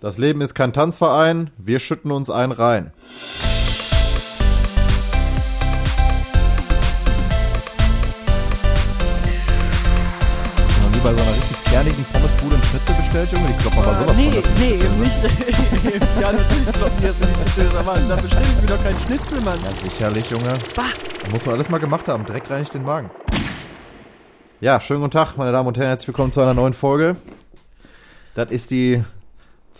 Das Leben ist kein Tanzverein, wir schütten uns einen rein. Noch nie bei so einer richtig kernigen Pommesbude einen Schnitzel bestellt, Junge? Die kloppen aber sowas nee, von das nee, ne? nicht. ja, natürlich kloppen die das in die Schnitzel, aber da bestelle ich mir doch keinen Schnitzel, Mann. Ja, sicherlich, Junge. Bah. Muss man alles mal gemacht haben. Dreck reinigt den Magen. Ja, schönen guten Tag, meine Damen und Herren. Herzlich willkommen zu einer neuen Folge. Das ist die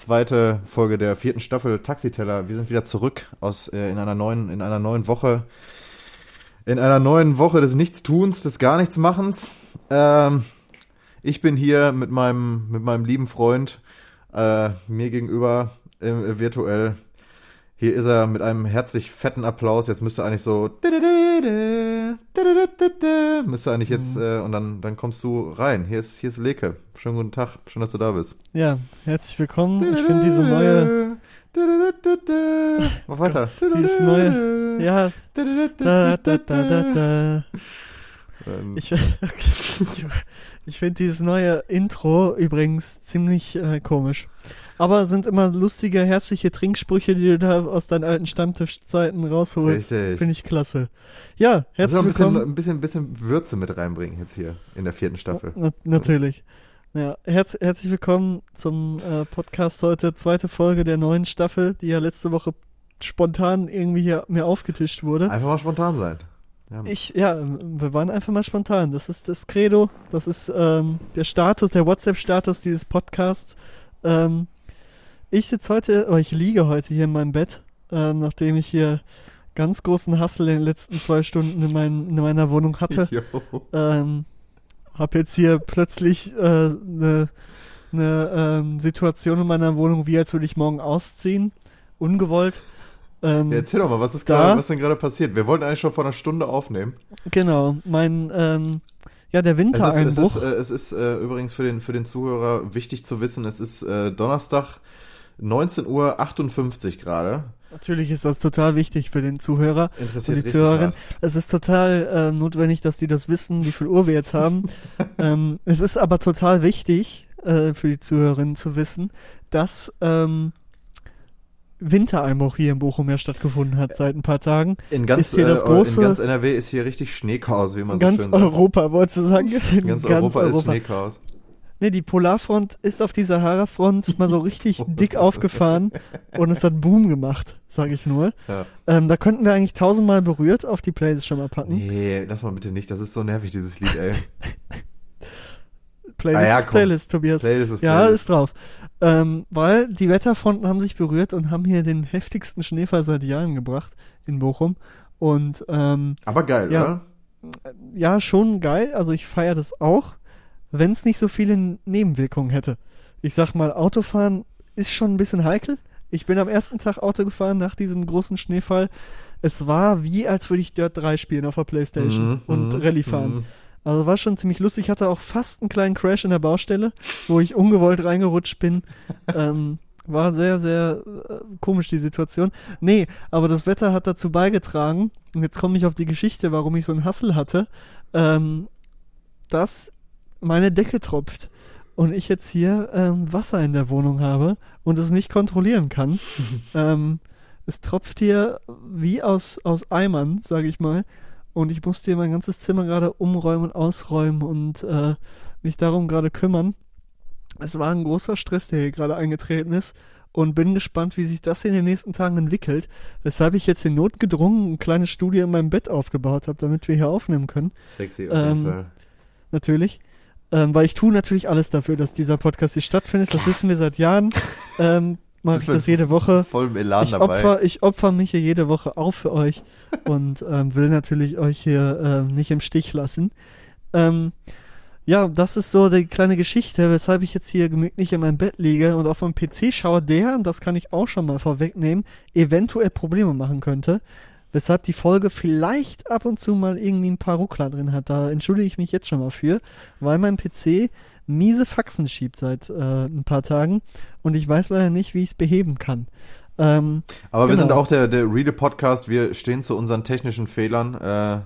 zweite Folge der vierten Staffel Taxiteller. Wir sind wieder zurück aus äh, in einer neuen in einer neuen Woche in einer neuen Woche des Nichtstuns, des gar nichts Machens. Ähm, ich bin hier mit meinem mit meinem lieben Freund äh, mir gegenüber äh, virtuell. Hier ist er mit einem herzlich fetten Applaus. Jetzt müsste eigentlich so müsste eigentlich jetzt äh, und dann dann kommst du rein. Hier ist hier ist Leke. Schönen guten Tag. Schön, dass du da bist. Ja, herzlich willkommen. Ich finde diese neue, Mach weiter. dieses neue, ja, da, da, da, da, da. Ähm, Ich, ich finde dieses neue Intro übrigens ziemlich äh, komisch. Aber sind immer lustige, herzliche Trinksprüche, die du da aus deinen alten Stammtischzeiten rausholst. Richtig. Finde ich klasse. Ja, herzlich bisschen, willkommen. ein bisschen, ein bisschen Würze mit reinbringen jetzt hier in der vierten Staffel. Na, natürlich. Ja, herz, herzlich willkommen zum äh, Podcast heute, zweite Folge der neuen Staffel, die ja letzte Woche spontan irgendwie hier mir aufgetischt wurde. Einfach mal spontan sein. Ja, Ich, ja, wir waren einfach mal spontan. Das ist das Credo, das ist ähm, der Status, der WhatsApp-Status dieses Podcasts. Ähm, ich sitze heute, oh, ich liege heute hier in meinem Bett, ähm, nachdem ich hier ganz großen Hassel in den letzten zwei Stunden in, mein, in meiner Wohnung hatte. Ähm, hab jetzt hier plötzlich eine äh, ne, ne, ähm, Situation in meiner Wohnung, wie als würde ich morgen ausziehen. Ungewollt. Ähm, Ja, erzähl doch mal, was ist Da- gerade, was denn gerade passiert? Wir wollten eigentlich schon vor einer Stunde aufnehmen. Genau, mein, ähm, ja, der Es ist, es Wintereinbruch. ist, äh, es ist äh, übrigens für den, für den Zuhörer wichtig zu wissen, es ist äh, Donnerstag 19.58 Uhr gerade. Natürlich ist das total wichtig für den Zuhörer und Interessiert die richtig Zuhörerin. hart. Es ist total äh, notwendig, dass die das wissen, wie viel Uhr wir jetzt haben. ähm, es ist aber total wichtig äh, für die Zuhörerinnen zu wissen, dass ähm, Wintereinbruch hier in Bochum ja stattgefunden hat seit ein paar Tagen. In ganz, äh, große- in ganz NRW ist hier richtig Schneechaos, wie man In ganz so schön sagt. Europa, wolltest du sagen? In ganz, Europa, ist Schneechaos. Nee, die Polarfront ist auf die Sahara-Front mal so richtig dick aufgefahren und es hat Boom gemacht, sag ich nur. Ja. Ähm, da könnten wir eigentlich tausendmal berührt auf die Playlist schon mal packen. Nee, lass mal bitte nicht. Das ist so nervig, dieses Lied, ey. Playlist Ah ja, ist. Playlist, Tobias. Playlist ist ja, Playlist. ist drauf. Ähm, weil die Wetterfronten haben sich berührt und haben hier den heftigsten Schneefall seit Jahren gebracht in Bochum. Und ähm, Aber geil, Ja. oder? ja, schon geil. Also ich feiere das auch, wenn es nicht so viele Nebenwirkungen hätte. Ich sag mal, Autofahren ist schon ein bisschen heikel. Ich bin am ersten Tag Auto gefahren nach diesem großen Schneefall. Es war wie, als würde ich Dirt 3 spielen auf der Playstation Mhm, und mhm, Rallye fahren. mhm. Also war schon ziemlich lustig. Ich hatte auch fast einen kleinen Crash in der Baustelle, wo ich ungewollt reingerutscht bin. ähm, war sehr, sehr äh, komisch die Situation. Nee, aber das Wetter hat dazu beigetragen, und jetzt komme ich auf die Geschichte, warum ich so einen Hassel hatte, ähm, dass meine Decke tropft und ich jetzt hier ähm, Wasser in der Wohnung habe und es nicht kontrollieren kann. ähm, es tropft hier wie aus, aus Eimern, sage ich mal. Und ich musste hier mein ganzes Zimmer gerade umräumen und ausräumen und äh, mich darum gerade kümmern. Es war ein großer Stress, der hier gerade eingetreten ist. Und bin gespannt, wie sich das in den nächsten Tagen entwickelt. Weshalb ich jetzt in Not gedrungen ein kleines Studio in meinem Bett aufgebaut habe, damit wir hier aufnehmen können. Sexy auf jeden Ähm, Fall. Natürlich. Ähm, weil ich tue natürlich alles dafür, dass dieser Podcast hier stattfindet. Das wissen wir seit Jahren. Ähm, mache ich das jede Woche. Voll Elan Ich dabei. opfer, ich opfer mich hier jede Woche auf für euch und ähm, will natürlich euch hier ähm, nicht im Stich lassen. Ähm, ja, das ist so die kleine Geschichte, weshalb ich jetzt hier gemütlich in meinem Bett liege und auf meinem PC schaue, der, und das kann ich auch schon mal vorwegnehmen, eventuell Probleme machen könnte. Weshalb die Folge vielleicht ab und zu mal irgendwie ein paar Ruckler drin hat. Da entschuldige ich mich jetzt schon mal für, weil mein PC miese Faxen schiebt seit äh, ein paar Tagen und ich weiß leider nicht, wie ich es beheben kann. Ähm, Aber wir genau. sind auch der, der Read-A-Podcast. Wir stehen zu unseren technischen Fehlern. Äh,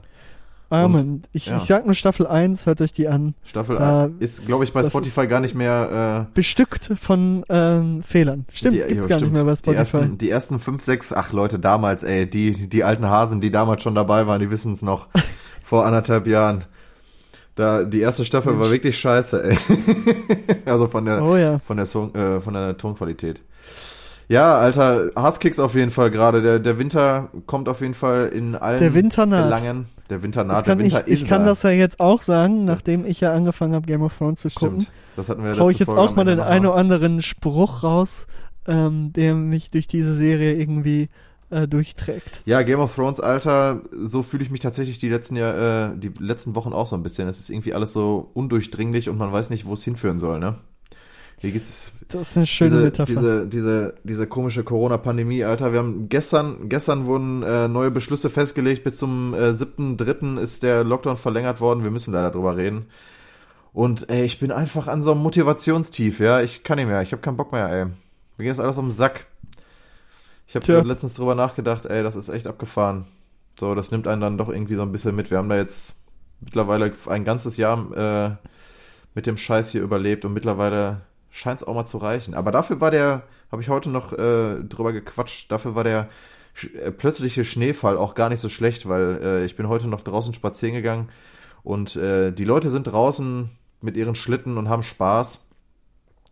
Amen. Ich, ja. ich sag nur Staffel 1, hört euch die an. Staffel Da- ist, glaube ich, bei Spotify gar nicht mehr. Äh, Bestückt von ähm, Fehlern. Stimmt, die, gibt's ja, gar stimmt. nicht mehr bei Die Spotify. ersten, die ersten fünf, sechs, ach Leute, damals, ey, die, die alten Hasen, die damals schon dabei waren, die wissen es noch. vor anderthalb Jahren. Da, die erste Staffel Mensch. war wirklich scheiße, ey. also von der, oh ja. von der, Song, äh, von der Tonqualität. Ja, Alter, Hasskicks auf jeden Fall gerade. Der, der Winter kommt auf jeden Fall in allen Der Winter naht. Belangen. Der Winter naht, der ich, Winter ich ist kann da. das ja jetzt auch sagen, nachdem ich ja angefangen habe, Game of Thrones zu gucken. Stimmt. Das hatten wir hau ich jetzt Folge auch mal den einen oder anderen Spruch raus, ähm, der mich durch diese Serie irgendwie äh, durchträgt. Ja, Game of Thrones, Alter, so fühle ich mich tatsächlich die letzten Jahr, äh, die letzten Wochen auch so ein bisschen. Es ist irgendwie alles so undurchdringlich und man weiß nicht, wo es hinführen soll, ne? Hier geht's Das ist eine schöne diese, Metapher. diese, diese, diese komische Corona-Pandemie, Alter. Wir haben gestern, gestern wurden äh, neue Beschlüsse festgelegt. Bis zum äh, 7.3. ist der Lockdown verlängert worden. Wir müssen leider drüber reden. Und ey, ich bin einfach an so einem Motivationstief, ja. Ich kann nicht mehr, ich habe keinen Bock mehr, ey. Mir geht das alles um den Sack. Ich habe letztens drüber nachgedacht, ey, das ist echt abgefahren. So, das nimmt einen dann doch irgendwie so ein bisschen mit. Wir haben da jetzt mittlerweile ein ganzes Jahr äh, mit dem Scheiß hier überlebt und mittlerweile scheint es auch mal zu reichen. Aber dafür war der, habe ich heute noch äh, drüber gequatscht, dafür war der äh, plötzliche Schneefall auch gar nicht so schlecht, weil äh, ich bin heute noch draußen spazieren gegangen und äh, die Leute sind draußen mit ihren Schlitten und haben Spaß.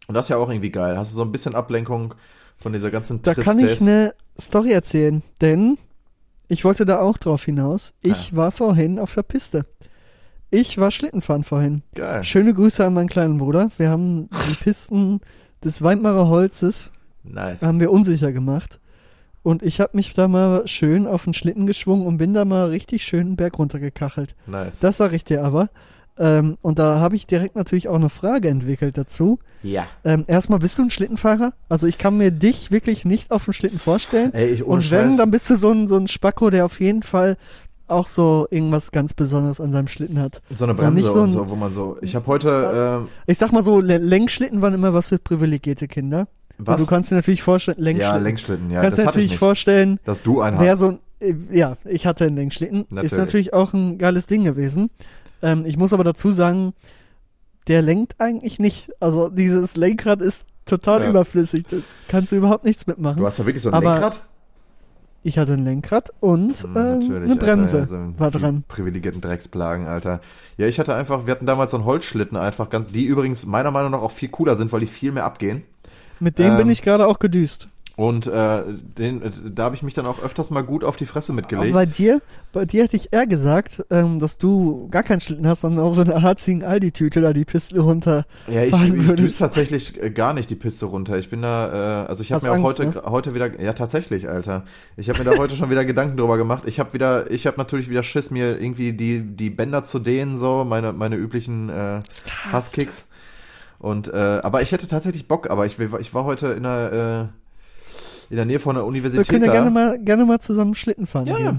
Und das ist ja auch irgendwie geil. Hast du so ein bisschen Ablenkung von dieser ganzen Da kann ich eine Story erzählen, denn ich wollte da auch drauf hinaus. Ich war vorhin auf der Piste. Ich war Schlittenfahren vorhin. Geil. Schöne Grüße an meinen kleinen Bruder. Wir haben die Pisten des Weimmarer Holzes Nice. haben wir unsicher gemacht. Und ich habe mich da mal schön auf den Schlitten geschwungen und bin da mal richtig schön einen Berg runtergekachelt. nice. Das sage ich dir aber. Ähm, und da habe ich direkt natürlich auch eine Frage entwickelt dazu. ja. Ähm, erstmal, bist du ein Schlittenfahrer? Also ich kann mir dich wirklich nicht auf dem Schlitten vorstellen. Ey, ich ohne und wenn, Scheiß. dann bist du so ein, so ein Spacko, der auf jeden Fall auch so irgendwas ganz Besonderes an seinem Schlitten hat. so eine Bremse so und ein- so, wo man so. Ich habe heute. Ich sag mal so, Le- Lenkschlitten waren immer was für privilegierte Kinder. Äh, was? Und du kannst dir natürlich vorstellen, ja, Lenkschlitten. Ja, kannst das dir natürlich vorstellen, Dass du einen hast. so ein, äh, ja, ich hatte einen Lenkschlitten. Natürlich. Ist natürlich auch ein geiles Ding gewesen. Ähm, ich muss aber dazu sagen, der lenkt eigentlich nicht. Also dieses Lenkrad ist total Ja. überflüssig. Da kannst du überhaupt nichts mitmachen. du hast da wirklich so ein Aber- Lenkrad? Ich hatte ein Lenkrad und äh, eine Bremse Alter, also war dran. Privilegierten Drecksplagen, Alter. Ja, ich hatte einfach, wir hatten damals so einen Holzschlitten einfach ganz, die übrigens meiner Meinung nach auch viel cooler sind, weil die viel mehr abgehen. Mit dem ähm, bin ich gerade auch gedüst. Und äh, den, äh, da habe ich mich dann auch öfters mal gut auf die Fresse Aber mitgelegt. bei dir, bei dir hätte ich eher gesagt, ähm, dass du gar keinen Schlitten hast, sondern auch so eine harzigen Aldi-Tüte da die Piste runter. Ja, ich, ich düse tatsächlich äh, gar nicht die Piste runter. Ich bin da, äh, also ich habe mir auch Angst, heute, ne? heute wieder, ja tatsächlich, Alter. Ich habe mir da heute schon wieder Gedanken drüber gemacht. Ich habe wieder, ich habe natürlich wieder Schiss, mir irgendwie die die Bänder zu dehnen, so meine meine üblichen äh, Hasskicks. Und äh, aber ich hätte tatsächlich Bock. Aber ich, ich war heute in der äh, in der Nähe von der Wir Universität können ja gerne mal, gerne mal zusammen Schlitten fahren. Ja, gehen. ja.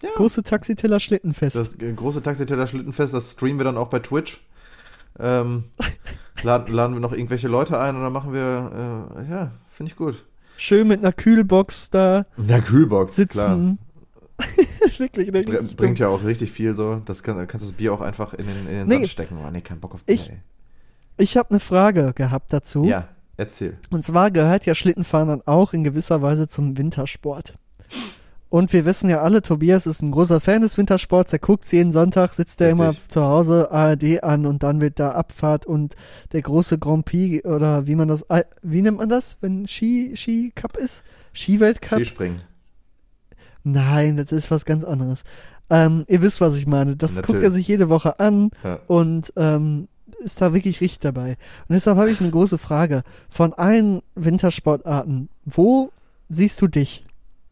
Das Ja. große Taxiteller Schlittenfest. Das äh, große Taxiteller Schlittenfest, das streamen wir dann auch bei Twitch. Ähm, laden, laden wir noch irgendwelche Leute ein und dann machen wir, äh, ja, finde ich gut. Schön mit einer Kühlbox da Ja, Kühlbox, klar. sitzen. Wirklich, ne? Br bringt ja auch richtig viel so. Das kann, kannst das Bier auch einfach in den, in den Nee. Sand stecken. Oh, nee, kein Bock auf Bier, Ich- Ich habe eine Frage gehabt dazu. Ja, erzähl. Und zwar gehört ja Schlittenfahren dann auch in gewisser Weise zum Wintersport. Und wir wissen ja alle, Tobias ist ein großer Fan des Wintersports. Der guckt jeden Sonntag, sitzt er immer zu Hause ARD an und dann wird da Abfahrt und der große Grand Prix oder wie man das, wie nennt man das, wenn Ski, Ski Cup ist? Skiweltcup? Skispringen. Nein, das ist was ganz anderes. Ähm, ihr wisst, was ich meine. Das guckt Natürlich. er sich jede Woche an Ja. und ähm, ist da wirklich richtig dabei. Und deshalb habe ich eine große Frage. Von allen Wintersportarten, wo siehst du dich?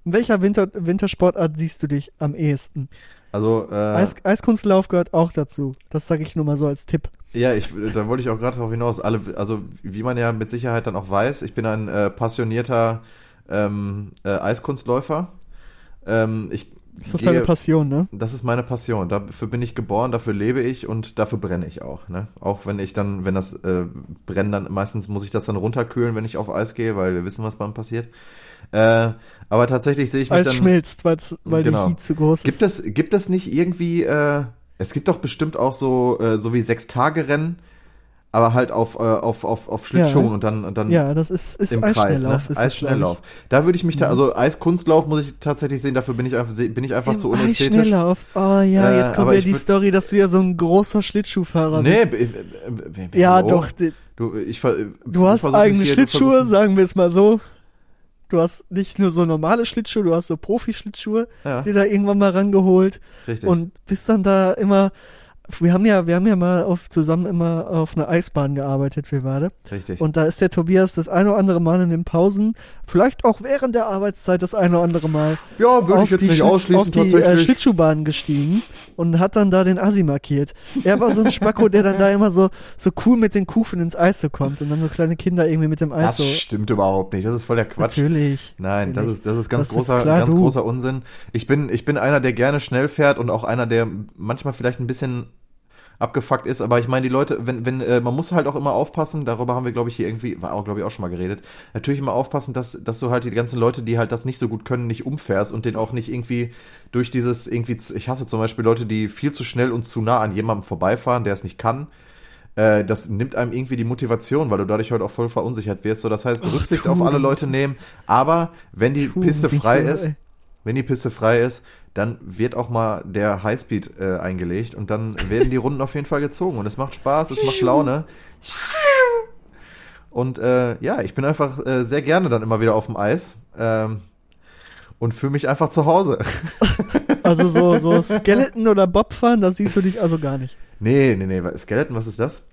In welcher Winter Wintersportart siehst du dich am ehesten? Also, äh, Eis Eiskunstlauf gehört auch dazu. Das sage ich nur mal so als Tipp. ja, ich, da wollte ich auch gerade darauf hinaus. Alle, also, wie man ja mit Sicherheit dann auch weiß, ich bin ein äh, passionierter ähm, äh, Eiskunstläufer. Ähm, ich Das ist gehe- deine Passion, ne? Das ist meine Passion. Dafür bin ich geboren, dafür lebe ich und dafür brenne ich auch. Ne? Auch wenn ich dann, wenn das äh, brennt, dann meistens muss ich das dann runterkühlen, wenn ich auf Eis gehe, weil wir wissen, was dann passiert. Äh, aber tatsächlich sehe ich mich Eis dann. schmilzt, weil Genau. die Heat zu groß Gibt ist. es, gibt es nicht irgendwie, äh, Es gibt doch bestimmt auch so, äh, so wie Sechs-Tage-Rennen, aber halt auf, äh, auf, auf, auf Schlittschuhen Ja. und dann, und dann Ja, das ist, ist im Kreis, ne? Eisschnelllauf. Da würde ich mich da, also Eiskunstlauf muss ich tatsächlich sehen, dafür bin ich einfach, bin ich einfach glaub zu. Im unästhetisch. Eisschnelllauf. Oh ja, Äh, jetzt kommt aber ja die würd- Story, dass du ja so ein großer Schlittschuhfahrer Nee, bist. b- b- Ja, doch. Du, ich, ver- Du hast eigene hier- Schlittschuhe, sagen wir es mal so. Du hast nicht nur so normale Schlittschuhe, du hast so Profi-Schlittschuhe, Ja, die da irgendwann mal rangeholt richtig. und bist dann da immer. Wir haben ja, wir haben ja mal auf, zusammen immer auf einer Eisbahn gearbeitet, wir beide. richtig. Und da ist der Tobias das eine oder andere Mal in den Pausen, vielleicht auch während der Arbeitszeit das eine oder andere Mal ja, würde ich jetzt die, nicht Schlitt- ausschließen, auf die äh. Schlittschuhbahn gestiegen und hat dann da den Assi markiert. Er war so ein Spacko, der dann da immer so, so cool mit den Kufen ins Eis so kommt und dann so kleine Kinder irgendwie mit dem Eis das so. stimmt überhaupt nicht. Das ist voll der Quatsch. Natürlich. Nein, das natürlich. ist, das ist ganz Das großer, klar, ganz du. großer Unsinn. Ich bin, ich bin einer, der gerne schnell fährt und auch einer, der manchmal vielleicht ein bisschen abgefuckt ist, aber ich meine, die Leute, wenn, wenn, äh, man muss halt auch immer aufpassen, darüber haben wir, glaube ich, hier irgendwie, war auch, glaube ich, auch schon mal geredet, natürlich immer aufpassen, dass, dass du halt die ganzen Leute, die halt das nicht so gut können, nicht umfährst und den auch nicht irgendwie durch dieses, irgendwie, ich hasse zum Beispiel Leute, die viel zu schnell und zu nah an jemandem vorbeifahren, der es nicht kann. Äh, das nimmt einem irgendwie die Motivation, weil du dadurch halt auch voll verunsichert wirst. So, das heißt, Ach, Rücksicht auf alle. Leute nehmen, aber wenn die Piste frei ist, wenn die Piste frei ist, dann wird auch mal der Highspeed äh, eingelegt und dann werden die Runden auf jeden Fall gezogen und es macht Spaß, es macht Laune. Und äh, ja, ich bin einfach äh, sehr gerne dann immer wieder auf dem Eis ähm, und fühle mich einfach zu Hause. Also so, so Skeleton oder Bobfahren, da siehst du dich also gar nicht. nee, nee, nee, Skeleton, was ist das?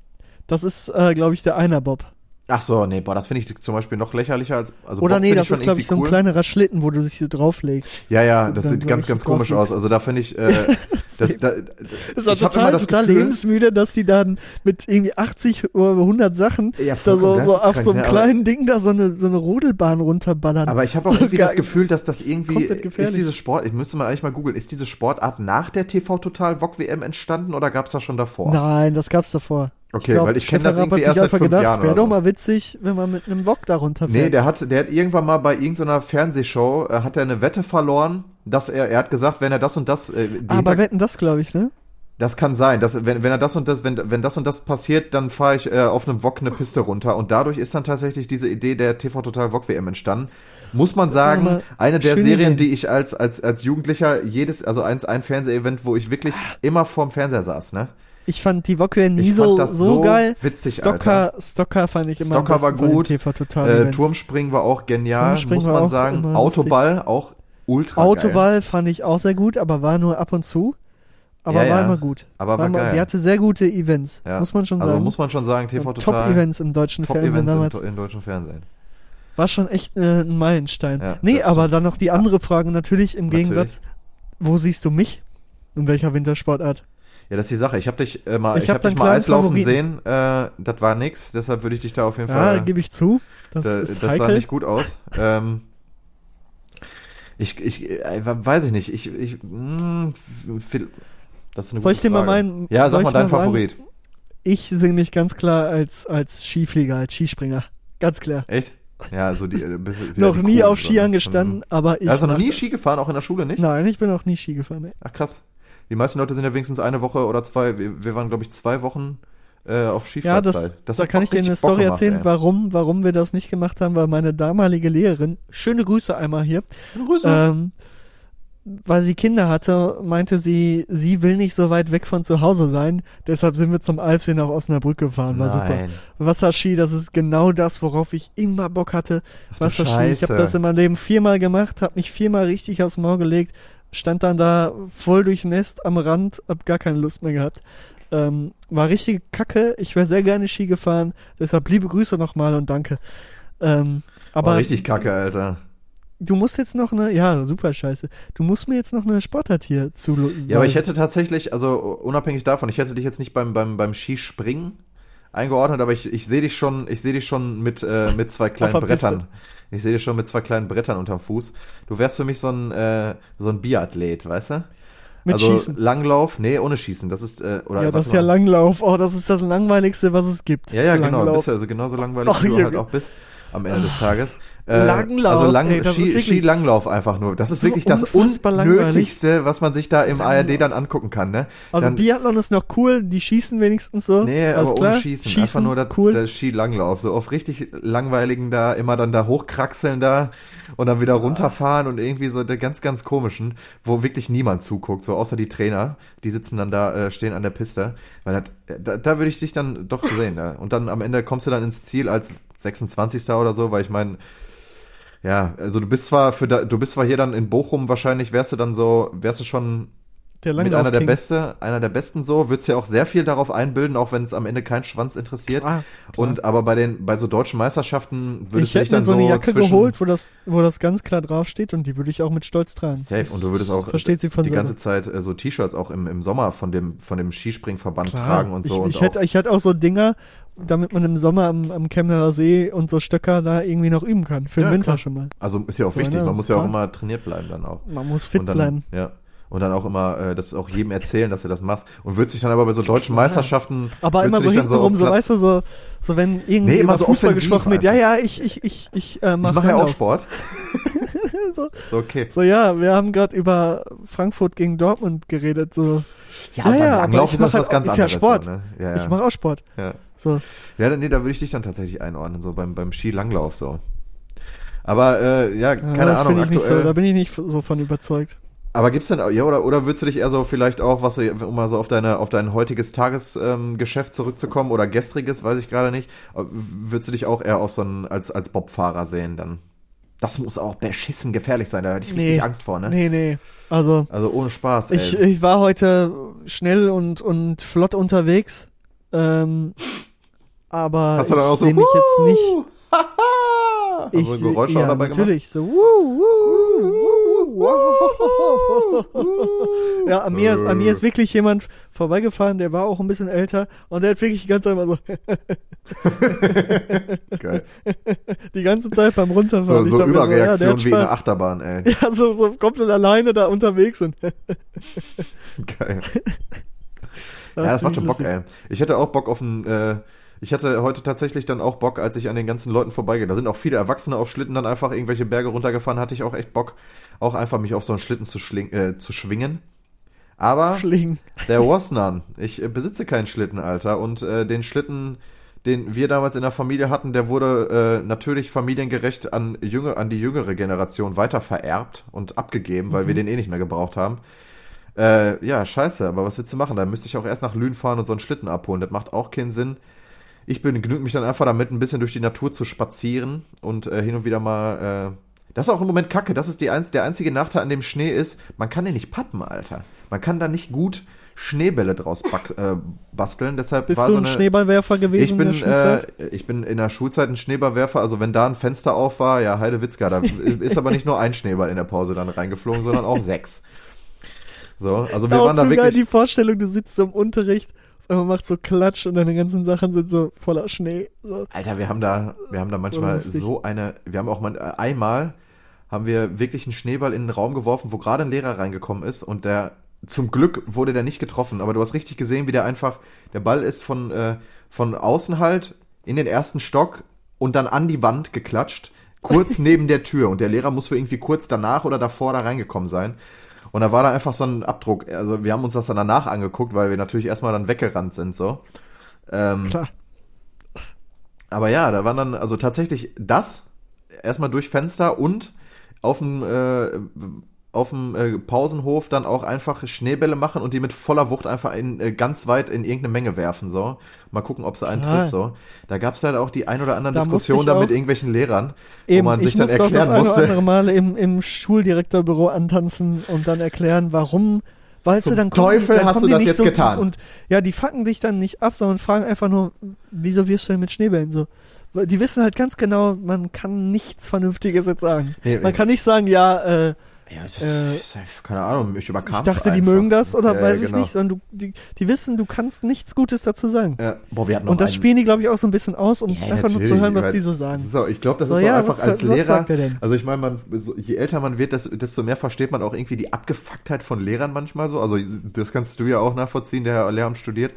Das ist, äh, glaube ich, der Einer Bob. Ach so, nee, boah, das finde ich zum Beispiel noch lächerlicher als also Oder Bob nee, das ist, glaube ich, so ein kleinerer Schlitten, wo du dich so drauflegst. Ja, ja, das sieht so ganz, ganz komisch aus. Also da finde ich, äh, das, da, Das ist auch total, immer das total Gefühl- lebensmüde, dass die dann mit irgendwie 80 oder 100 Sachen Ja, da so, so auf so einem ne, kleinen Ding da so eine, so eine Rodelbahn runterballern. Aber ich habe auch So irgendwie das. Gefühl, dass das irgendwie ist diese Sport, ich müsste mal eigentlich mal googeln, ist diese Sportart nach der TV Total VOG WM entstanden oder gab's das schon davor? Nein, das gab's davor. Okay, weil ich kenn das irgendwie erst seit fünf gedacht, Jahren Wäre doch mal witzig, wenn man mit einem Wok da runterfährt. Nee, der hat, der hat irgendwann mal bei irgendeiner Fernsehshow, äh, hat er eine Wette verloren, dass er, er hat gesagt, wenn er das und das, äh, die Aber wetten das, glaube ich, ne? das kann sein, dass, wenn, wenn er das und das, wenn, wenn das und das passiert, dann fahre ich äh, auf einem VOG eine Piste runter und dadurch ist dann tatsächlich diese Idee der TV Total VOG WM entstanden. Muss man sagen, mal eine der Serien, Idee. die ich als, als, als Jugendlicher jedes, also eins, ein Fernsehevent, wo ich wirklich immer vorm Fernseher saß, ne? Ich fand die Wok nie so, so, geil. witzig, Stocker, Stocker fand ich immer Stocker war gut. TV Total Äh, Events. Turmspringen war auch genial, muss war man sagen. Autoball auch ultra geil. Autoball fand ich auch sehr gut, aber war nur ab und zu. Aber Ja, war ja. immer gut. Aber war immer- geil. Die hatte sehr gute Events, Ja. muss man schon Also sagen. muss man schon sagen, TV Und Total. Top-Events im deutschen Fernsehen Top-Events damals. im, im deutschen Fernsehen. War schon echt äh, ein Meilenstein. Ja, nee, aber stimmt. dann noch die andere Frage natürlich im Natürlich. Gegensatz. Wo siehst du mich? In welcher Wintersportart? Ja, das ist die Sache. Ich habe dich äh, mal, Ich ich, hab hab dich mal Eislaufen Favoriten. sehen. Äh, das war nix. Deshalb würde ich dich da auf jeden Ja, Fall. gebe ich zu. Das da, das sah nicht gut aus. ähm, ich, ich, äh, weiß ich nicht. Ich, ich, mh, viel- das ist eine Soll gute ich dir mal meinen- Ja, sag mal ich dein mal sagen? Favorit. Ich sehe mich ganz klar als, als Skiflieger, als Skispringer. Ganz klar. Echt? Ja, so die. Äh, Noch nie auf Skiern ne? gestanden, aber ich. Hast du noch nie. Ski gefahren, auch in der Schule nicht? Nein, ich bin auch nie Ski gefahren. ey. Ach krass. Die meisten Leute sind ja wenigstens eine Woche oder zwei. Wir, wir waren, glaube ich, zwei Wochen äh, auf Ja, das, Skifahrzeit. da kann ich dir eine Bock Story gemacht, erzählen, ey. warum, warum wir das nicht gemacht haben, weil meine damalige Lehrerin, schöne Grüße einmal hier, Grüße. ähm, weil sie Kinder hatte, meinte sie, sie will nicht so weit weg von zu Hause sein, deshalb sind wir zum Alfsee nach Osnabrück gefahren, war super. Nein. Wasserski, das ist genau das, worauf ich immer Bock hatte. Ach Wasserski, ich habe das in meinem Leben viermal gemacht, habe mich viermal richtig aufs Maul gelegt, stand dann da voll durchnässt am Rand, hab gar keine Lust mehr gehabt. Ähm, war richtig kacke, ich wäre sehr gerne Ski gefahren, deshalb liebe Grüße nochmal und danke. Ähm, aber Aber richtig kacke, Alter. du musst jetzt noch eine, ja, super scheiße, du musst mir jetzt noch eine Sportart hier zu. Ja, aber ich hätte tatsächlich, also unabhängig davon, ich hätte dich jetzt nicht beim, beim, beim Skispringen eingeordnet, aber ich, ich sehe dich schon, ich sehe dich schon mit, äh, mit zwei kleinen der Piste. Ich sehe dich schon mit zwei kleinen Brettern unterm Fuß. Du wärst für mich so ein, äh, so ein Biathlet, weißt du? mit also Schießen. Langlauf, nee, ohne Schießen. Das ist, äh, oder Ja, das ist ja mal. Langlauf. Oh, das ist das langweiligste, was es gibt. Ja, ja, genau. Langlauf. Bist ja also genauso langweilig, Ach, wie du Junge. halt auch bist am Ende des Tages. Äh, Langlauf, Also lang, ey, Ski, Skilanglauf einfach nur. Das ist so wirklich das langweilig. Unnötigste, was man sich da im ARD dann angucken kann, ne? Also dann, Biathlon ist noch cool, die schießen wenigstens so. Nee, aber klar. ohne Schießen. Einfach nur der, cool. der Skilanglauf. So auf richtig langweiligen da, immer dann da hochkraxeln da und dann wieder runterfahren und irgendwie so der ganz, ganz komischen, wo wirklich niemand zuguckt, so außer die Trainer. Die sitzen dann da, äh, stehen an der Piste. Weil das, da, da würde ich dich dann doch sehen. Ja. Und dann am Ende kommst du dann ins Ziel als 26. oder so, weil ich meine, ja, also du bist zwar für da, du bist zwar hier dann in Bochum wahrscheinlich, wärst du dann so, wärst du schon mit einer der. Beste, einer der Besten so, würdest ja auch sehr viel darauf einbilden, auch wenn es am Ende keinen Schwanz interessiert. Klar, klar. Und aber bei den, bei so deutschen Meisterschaften würdest ich du dich dann so eine Jacke zwischen, geholt, wo das, wo das ganz klar draufsteht und die würde ich auch mit Stolz tragen. Safe. Und du würdest auch Versteht sie von die selber. ganze Zeit äh, so T-Shirts auch im, im Sommer von dem, von dem Skispringverband Klar. tragen und so. Ich, und ich, hätte, ich hätte auch so Dinger, damit man im Sommer am, am Chemnader See und so Stöcker da irgendwie noch üben kann. Für Ja, den Winter klar. schon mal. also ist ja auch So, wichtig, ne? man muss ja auch immer trainiert bleiben dann auch. Man muss fit dann, bleiben. Ja. Und dann auch immer, äh, das auch jedem erzählen, dass du das machst. Und würdest dich dann aber bei so deutschen Meisterschaften. Aber immer so hintenrum, so, weißt du, so, so wenn irgendwie Nee, immer so Fußball gesprochen wird, ja, ja, ich, ich, ich, ich äh, mach Ich mache ja auch. Sport. so, So, okay. so, ja, wir haben gerade über Frankfurt gegen Dortmund geredet, so. Ja, Ja, ja, aber Langlauf ich ist das mach was halt- ganz ist ja anderes. Sport. So, ne? ja, ja. Ich mache auch Sport. ja. So. Ja, dann- nee, da würde ich dich dann tatsächlich einordnen, so beim, beim Skilanglauf so. Aber äh, ja, Ja, keine das Ahnung, finde ich nicht so, aktuell. da bin ich nicht so von überzeugt. aber gibt's denn, ja, oder, oder würdest du dich eher so vielleicht auch, was du, um mal so auf deine, auf dein heutiges Tagesgeschäft ähm, zurückzukommen oder gestriges, weiß ich gerade nicht, äh, würdest du dich auch eher auf so einen, als, als Bobfahrer sehen dann? Das muss auch beschissen gefährlich sein, da hätte ich Nee. richtig Angst vor, ne? Nee, nee. Also, Also ohne Spaß, ich, ey. ich war heute schnell und, und flott unterwegs. Ähm, aber Hast du dann auch ich so, sehe mich jetzt nicht. "Wuhu, haha", Ich also ein Geräusch ja, dabei gemacht? natürlich. So, ja, an mir, ist, an mir ist wirklich jemand vorbeigefahren, der war auch ein bisschen älter und der hat wirklich die ganze Zeit mal so, Geil. die ganze Zeit beim Runterfahren. So, so dachte mir ja, Überreaktion wie in der. Achterbahn, ey. Ja, so, so komplett alleine da unterwegs sind. Geil. Ja, das macht schon Bock, ey. Ich hätte auch Bock auf ein, äh, ich hatte heute tatsächlich dann auch Bock, als ich an den ganzen Leuten vorbeigehe. Da sind auch viele Erwachsene auf Schlitten dann einfach irgendwelche Berge runtergefahren, hatte ich auch echt Bock, auch einfach mich auf so einen Schlitten zu, schling, äh, zu schwingen. Aber Schlingen. there was none. Ich äh, besitze keinen Schlitten, Alter. Und äh, den Schlitten, den wir damals in der Familie hatten, der wurde äh, natürlich familiengerecht an, jünger, an die jüngere Generation weiter vererbt und abgegeben, weil wir den eh nicht mehr gebraucht haben. Äh, ja, scheiße, aber was willst du machen? Da müsste ich auch erst nach Lünen fahren und so einen Schlitten abholen. Das macht auch keinen Sinn. Ich begnüge mich dann einfach damit, ein bisschen durch die Natur zu spazieren und äh, hin und wieder mal. Äh, das ist auch im Moment kacke. Das ist die einz der einzige Nachteil an dem Schnee ist, man kann den nicht pappen, Alter. Man kann da nicht gut Schneebälle draus äh, basteln. Deshalb Bist war du so ein eine, Schneeballwerfer gewesen ich in bin, der Schulzeit? äh, ich bin in der Schulzeit ein Schneeballwerfer. Also wenn da ein Fenster auf war, ja, Heidewitzka, da ist aber nicht nur ein Schneeball in der Pause dann reingeflogen, sondern auch sechs. So, also wir waren da wirklich. die Vorstellung, du sitzt so im Unterricht, einmal macht so Klatsch und deine ganzen Sachen sind so voller Schnee. So. Alter, wir haben da, wir haben da manchmal lustig. so eine, wir haben auch mal, äh, einmal haben wir wirklich einen Schneeball in den Raum geworfen, wo gerade ein Lehrer reingekommen ist und der, zum Glück wurde der nicht getroffen, aber du hast richtig gesehen, wie der einfach, der Ball ist von, äh, von außen halt in den ersten Stock und dann an die Wand geklatscht, kurz neben der Tür und der Lehrer muss für irgendwie kurz danach oder davor da reingekommen sein. Und da war da einfach so ein Abdruck. Also wir haben uns das dann danach angeguckt, weil wir natürlich erstmal dann weggerannt sind, so. Ähm, Klar. aber ja, da waren dann also tatsächlich das erstmal durch Fenster und auf dem äh, auf dem äh, Pausenhof dann auch einfach Schneebälle machen und die mit voller Wucht einfach in, äh, ganz weit in irgendeine Menge werfen so. Mal gucken, ob sie einen Ah. trifft so. Da gab's halt auch die ein oder anderen Da musste Diskussionen ich dann mit irgendwelchen Lehrern, Eben, wo man sich ich dann musste auch das erklären eine oder andere musste. Mal im, im Schuldirektorbüro antanzen und dann erklären, warum. Weißt Zum du, dann kommen, Teufel dann hast du die das nicht jetzt so, getan? Und ja, die fucken dich dann nicht ab, sondern fragen einfach nur, wieso wirst du denn mit Schneebällen so? Weil Die wissen halt ganz genau, man kann nichts Vernünftiges jetzt sagen. Nee, man nee. kann nicht sagen, ja, äh, Ja, das Äh, ist, keine Ahnung, ich ich überkam dachte, die mögen das oder Ja, weiß ja, ich genau. nicht, sondern du, die, die wissen, du kannst nichts Gutes dazu sagen. Ja, boah, wir hatten Und das spielen die, glaube ich, auch so ein bisschen aus, um einfach nur zu natürlich, hören, was die so sagen. So, ich glaube, das So, ist einfach was- als was Lehrer. sagt er denn? Also ich meine, man, so, je älter man wird, desto, desto mehr versteht man auch irgendwie die Abgefucktheit von Lehrern manchmal so. Also das kannst du ja auch nachvollziehen, der Lehramt studiert.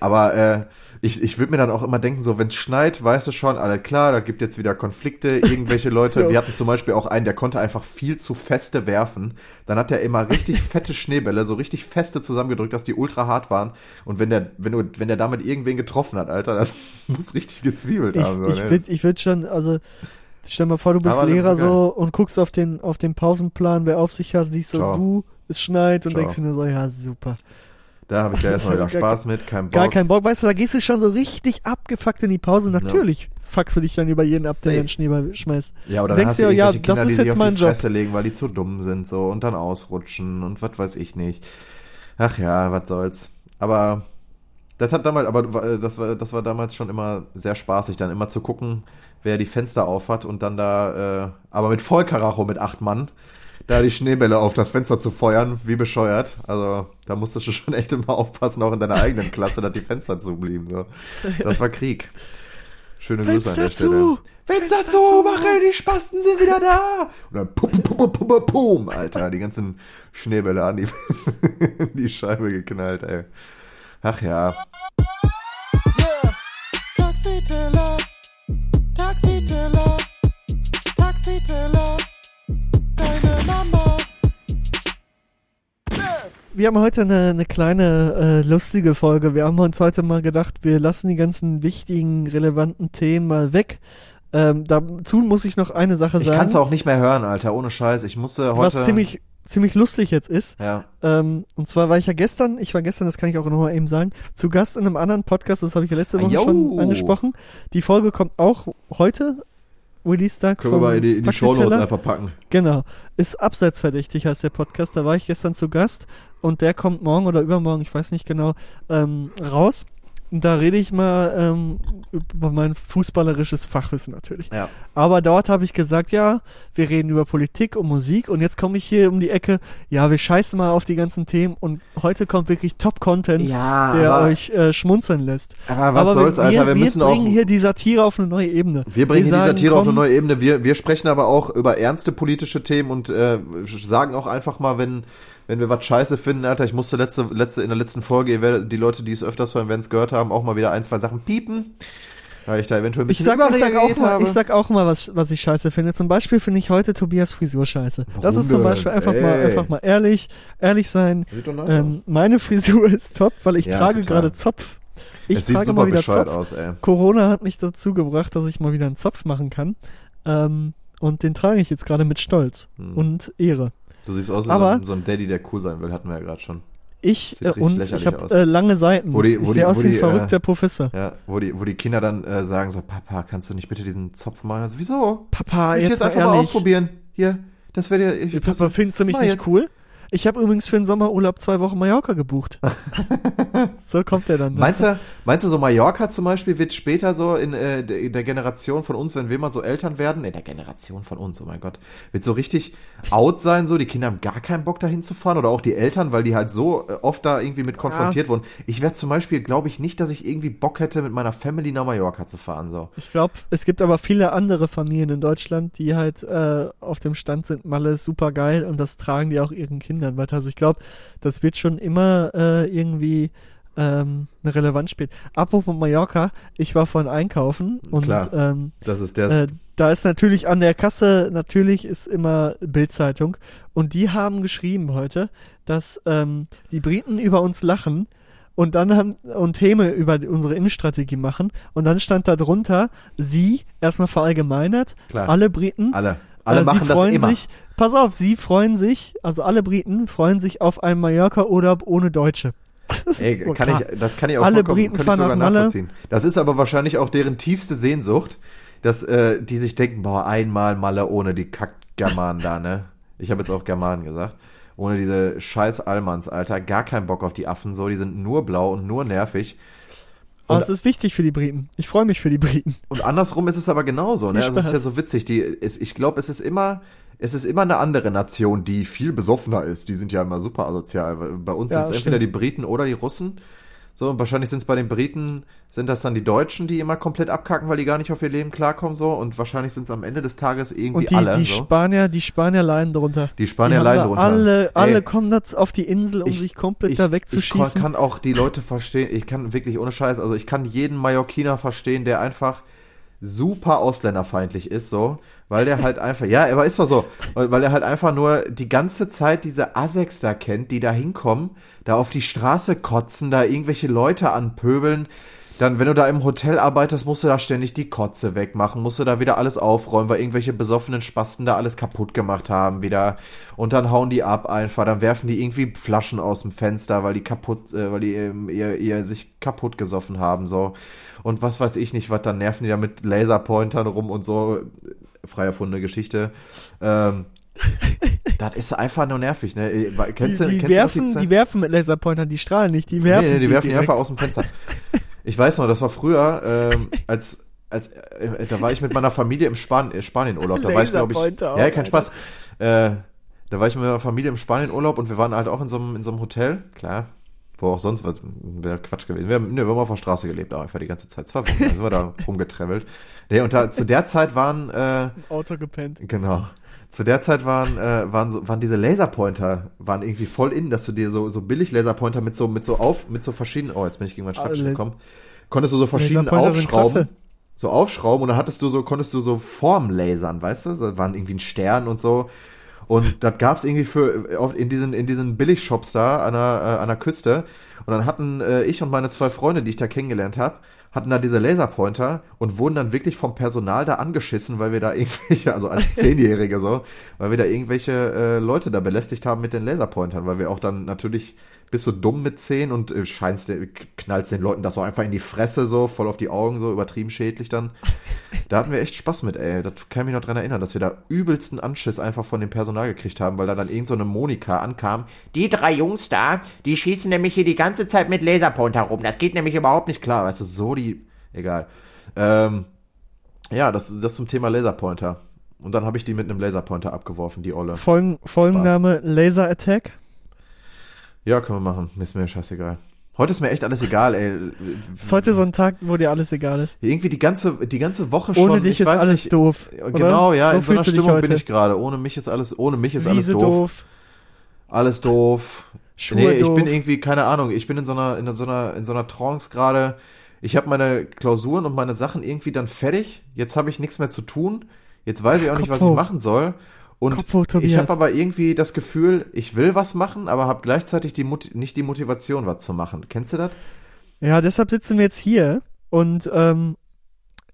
Aber äh, ich, ich würde mir dann auch immer denken, so, wenn es schneit, weißt du schon, alles klar, da gibt jetzt wieder Konflikte, irgendwelche Leute. Ja. Wir hatten zum Beispiel auch einen, der konnte einfach viel zu feste werfen. Dann hat er immer richtig fette Schneebälle, so richtig feste zusammengedrückt, dass die ultra hart waren. Und wenn der, wenn du, wenn der damit irgendwen getroffen hat, Alter, das muss richtig gezwiebelt Ich, haben. So, ich ne? würde ich würd schon, also stell mal vor, du bist Aber Lehrer so und guckst auf den, auf den Pausenplan, wer auf sich hat, siehst so, Ciao. du, es schneit und Ciao. denkst dir nur so, ja, super. Da habe ich ja erstmal wieder Spaß mit, kein Bock. Gar kein Bock, weißt du, da gehst du schon so richtig abgefuckt in die Pause. Natürlich fuckst du dich dann über jeden ab, der Safe. den Schneeball schmeißt. Ja, oder Denkst dann hast du dir, ja, Kinder, das ist die jetzt mein die Job. Fresse legen, weil die zu dumm sind so und dann ausrutschen und was weiß ich nicht. Ach ja, was soll's. Aber das hat damals, aber äh, das war, das war damals schon immer sehr spaßig, dann immer zu gucken, wer die Fenster auf hat und dann da, äh, aber mit Vollkaracho mit acht Mann, da die Schneebälle auf das Fenster zu feuern, wie bescheuert. Also da musstest du schon echt immer aufpassen, auch in deiner eigenen Klasse, dass die Fenster zublieben. So. Das war Krieg. Schöne Grüße an der Fenster Stelle. zu! Fenster Fenster zu, zu! mache, die Spasten sind wieder da. Und dann pum, pum, pum, pum, pum, pum, Alter, die ganzen Schneebälle an die, die Scheibe geknallt, ey. Ach ja. Wir haben heute eine, eine kleine äh, lustige Folge. Wir haben uns heute mal gedacht, wir lassen die ganzen wichtigen, relevanten Themen mal weg. Ähm, dazu muss ich noch eine Sache Ich sagen, kann's auch nicht mehr hören, Alter, ohne Scheiß. Ich musste was heute. ziemlich, ziemlich lustig jetzt ist. ja. Ähm, und zwar war ich ja gestern, ich war gestern, das kann ich auch noch mal eben sagen, zu Gast in einem anderen Podcast, das habe ich ja letzte Ah, Woche jo. schon angesprochen. Die Folge kommt auch heute, Release-Tag. Können wir mal in die, in die Taxiteller. Shownotes einfach packen. Genau. Ist abseitsverdächtig, heißt der Podcast. Da war ich gestern zu Gast und der kommt morgen oder übermorgen, ich weiß nicht genau, ähm, raus. Und da rede ich mal ähm, über mein fußballerisches Fachwissen natürlich. Ja. Aber dort habe ich gesagt, ja, wir reden über Politik und Musik und jetzt komme ich hier um die Ecke, ja, wir scheißen mal auf die ganzen Themen und heute kommt wirklich Top-Content, Ja, der aber- euch äh, schmunzeln lässt. Aber was Aber soll's, wir, Alter, wir, wir müssen auch. bringen hier die Satire auf eine neue Ebene. Wir bringen hier die sagen, Satire auf eine komm, neue Ebene. Wir, wir sprechen aber auch über ernste politische Themen und äh, sagen auch einfach mal, wenn, wenn wir was scheiße finden, Alter, ich musste letzte, letzte, in der letzten Folge, ihr werdet, die Leute, die es öfters hören, wenn es gehört haben, auch mal wieder ein, zwei Sachen piepen. Weil ich da eventuell ein Ich bisschen sag, ich, sag auch mal, habe. ich sag auch mal, was, was ich scheiße finde. Zum Beispiel finde ich heute Tobias Frisur scheiße. das Warum ist zum? Beispiel einfach mal, einfach mal ehrlich, ehrlich sein. Sieht doch nice Ähm, meine Frisur ist top, weil ich Ja, trage gerade Zopf. Ich es sieht trage mal wieder Zopf. aus. Corona hat mich dazu gebracht, dass ich mal wieder einen Zopf machen kann. Ähm, und den trage ich jetzt gerade mit Stolz Hm. und Ehre. Du siehst aus wie so, ein, so ein Daddy, der cool sein will, hatten wir ja gerade schon. Ich äh, und ich habe äh, lange Seiten. Wo die- ich wo die- sehe aus wie ein die, verrückter äh, Professor. Ja, wo die, wo die Kinder dann äh, sagen so, Papa, kannst du nicht bitte diesen Zopf malen? Also, wieso? Papa, ich jetzt, jetzt mal einfach mal ehrlich. ausprobieren. Hier, das wäre dir. Ich, Papa, findest du mich Mal nicht cool? Ich habe übrigens für den Sommerurlaub zwei Wochen Mallorca gebucht. so kommt er dann. Meinst du, meinst du so Mallorca zum Beispiel wird später so in äh, der, der Generation von uns, wenn wir mal so Eltern werden, in der Generation von uns, oh mein Gott, wird so richtig out sein, so die Kinder haben gar keinen Bock dahin zu fahren oder auch die Eltern, weil die halt so äh, oft da irgendwie mit konfrontiert wurden. Ich werde zum Beispiel, glaube ich, nicht, dass ich irgendwie Bock hätte, mit meiner Family nach Mallorca zu fahren, so. Ich glaube, es gibt aber viele andere Familien in Deutschland, die halt äh, auf dem Stand sind, Malle ist super geil und das tragen die auch ihren Kindern weiter. Also ich glaube, das wird schon immer äh, irgendwie ähm, eine Relevanz spielen. Apropos Mallorca, ich war vorhin einkaufen und Klar. ähm, Das ist der. äh, da ist natürlich an der Kasse, natürlich ist immer Bildzeitung und die haben geschrieben heute, dass ähm, die Briten über uns lachen und dann haben und Häme über unsere Innenstrategie machen und dann stand da drunter, sie erstmal verallgemeinert, Klar. alle Briten alle. Alle äh, machen sie das freuen immer. sich, pass auf, sie freuen sich, also alle Briten freuen sich auf einen Mallorca-Urlaub ohne Deutsche. Ey, kann ich, das kann ich auch Alle Briten kann ich sogar nach Malle. nachvollziehen. Das ist aber wahrscheinlich auch deren tiefste Sehnsucht, dass äh, die sich denken, boah, einmal Malle ohne die Kack-Germanen da, ne? Ich habe jetzt auch Germanen gesagt. Ohne diese scheiß Allmanns, Alter. Gar keinen Bock auf die Affen, so. Die sind nur blau und nur nervig. Aber es ist wichtig für die Briten. Ich freue mich für die Briten. Und andersrum ist es aber genauso, ne? Also es ist ja so witzig. Die, es, ich glaube, es ist immer, es ist immer eine andere Nation, die viel besoffener ist. Die sind ja immer super asozial. Bei uns Ja, sind es entweder die Briten oder die Russen. So, und wahrscheinlich sind es bei den Briten, sind das dann die Deutschen, die immer komplett abkacken, weil die gar nicht auf ihr Leben klarkommen, so. Und wahrscheinlich sind es am Ende des Tages irgendwie Und die, alle. die so. Spanier, die Spanier leiden drunter. Die Spanier haben leiden da drunter. Alle, alle Ey, kommen da auf die Insel, um ich- sich komplett ich, da ich wegzuschießen. kann auch die Leute verstehen, ich kann wirklich ohne Scheiß, also ich kann jeden Mallorquiner verstehen, der einfach super ausländerfeindlich ist, so, weil der halt einfach, ja, aber ist doch so, weil er halt einfach nur die ganze Zeit diese Asex da kennt, die da hinkommen, da auf die Straße kotzen, da irgendwelche Leute anpöbeln, dann, wenn du da im Hotel arbeitest, musst du da ständig die Kotze wegmachen, musst du da wieder alles aufräumen, weil irgendwelche besoffenen Spasten da alles kaputt gemacht haben wieder. Und dann hauen die ab einfach, dann werfen die irgendwie Flaschen aus dem Fenster, weil die kaputt, äh, weil die ähm, ihr, ihr sich kaputt gesoffen haben, so. Und was weiß ich nicht, was, dann nerven die da mit Laserpointern rum und so. Frei erfundene Geschichte. Ähm, das ist einfach nur nervig, ne? Äh, Kennst die, du, die, kennst werfen, du noch die werfen mit Laserpointern, die strahlen nicht, die werfen Nee, nee, die werfen die einfach aus dem Fenster. Ich weiß noch, das war früher, ähm, als, als, äh, da war ich mit meiner Familie im Span äh, Spanienurlaub. Da war ich, glaube ich, auch, ja, kein. Spaß. Äh, da war ich mit meiner Familie im Spanienurlaub und wir waren halt auch in so einem, in so einem Hotel, klar. Wo auch sonst was, wäre Quatsch gewesen. Wir, haben- ne, wir haben auf der Straße gelebt, auch einfach die ganze Zeit. Zwei Wochen, da sind wir da rumgetrevelt. Nee, und da, zu der Zeit waren, äh, Im Auto gepennt. Genau. Zu der Zeit waren, äh, waren, so, waren diese Laserpointer, waren irgendwie voll in, dass du dir so, so billig Laserpointer mit so, mit so auf, mit so verschiedenen, oh, jetzt bin ich gegen meinen Schreibtisch gekommen, konntest du so verschieden Laserpointer sind aufschrauben, so aufschrauben und dann hattest du so, konntest du so Formlasern, weißt du, so waren irgendwie ein Stern und so. Und das gab's irgendwie für in diesen in diesen Billigshops da an der, äh, an der Küste. Und dann hatten äh, ich und meine zwei Freunde, die ich da kennengelernt habe, hatten da diese Laserpointer und wurden dann wirklich vom Personal da angeschissen, weil wir da irgendwelche, also als Zehnjährige so, weil wir da irgendwelche äh, Leute da belästigt haben mit den Laserpointern, weil wir auch dann natürlich bist du dumm mit zehn und äh, scheinst, den- knallst den Leuten das so einfach in die Fresse so, voll auf die Augen so, übertrieben schädlich dann. Da hatten wir echt Spaß mit, ey. Das kann ich mich noch dran erinnern, dass wir da übelsten Anschiss einfach von dem Personal gekriegt haben, weil da dann irgend so eine Monika ankam. Die drei Jungs da, die schießen nämlich hier die ganze Zeit mit Laserpointer rum. Das geht nämlich überhaupt nicht Klar, weißt du, so die, egal. Ähm, ja, das, das zum Thema Laserpointer. Und dann habe ich die mit einem Laserpointer abgeworfen, die Olle. Folgen, Folgenname Laser Attack. Ja, können wir machen. Ist mir scheißegal. Heute ist mir echt alles egal, ey. Ist heute so ein Tag, wo dir alles egal ist. Irgendwie die ganze, die ganze Woche schon. Ohne dich ich ist alles nicht, doof. oder? Genau, ja, so in so einer Stimmung bin ich gerade. Ohne mich ist alles, ohne mich ist alles Wiese doof. doof. Alles doof. Schuhe nee, ich doof. bin irgendwie, keine Ahnung, ich bin in so einer, in so einer, in so einer Trance gerade. Ich habe meine Klausuren und meine Sachen irgendwie dann fertig. Jetzt habe ich nichts mehr zu tun. Jetzt weiß ich auch nicht, Kopf was ich hoch. machen soll. Und Kopf hoch, ich habe aber irgendwie das Gefühl, ich will was machen, aber habe gleichzeitig die Mut nicht die Motivation, was zu machen. Kennst du das? Ja, deshalb sitzen wir jetzt hier und ähm,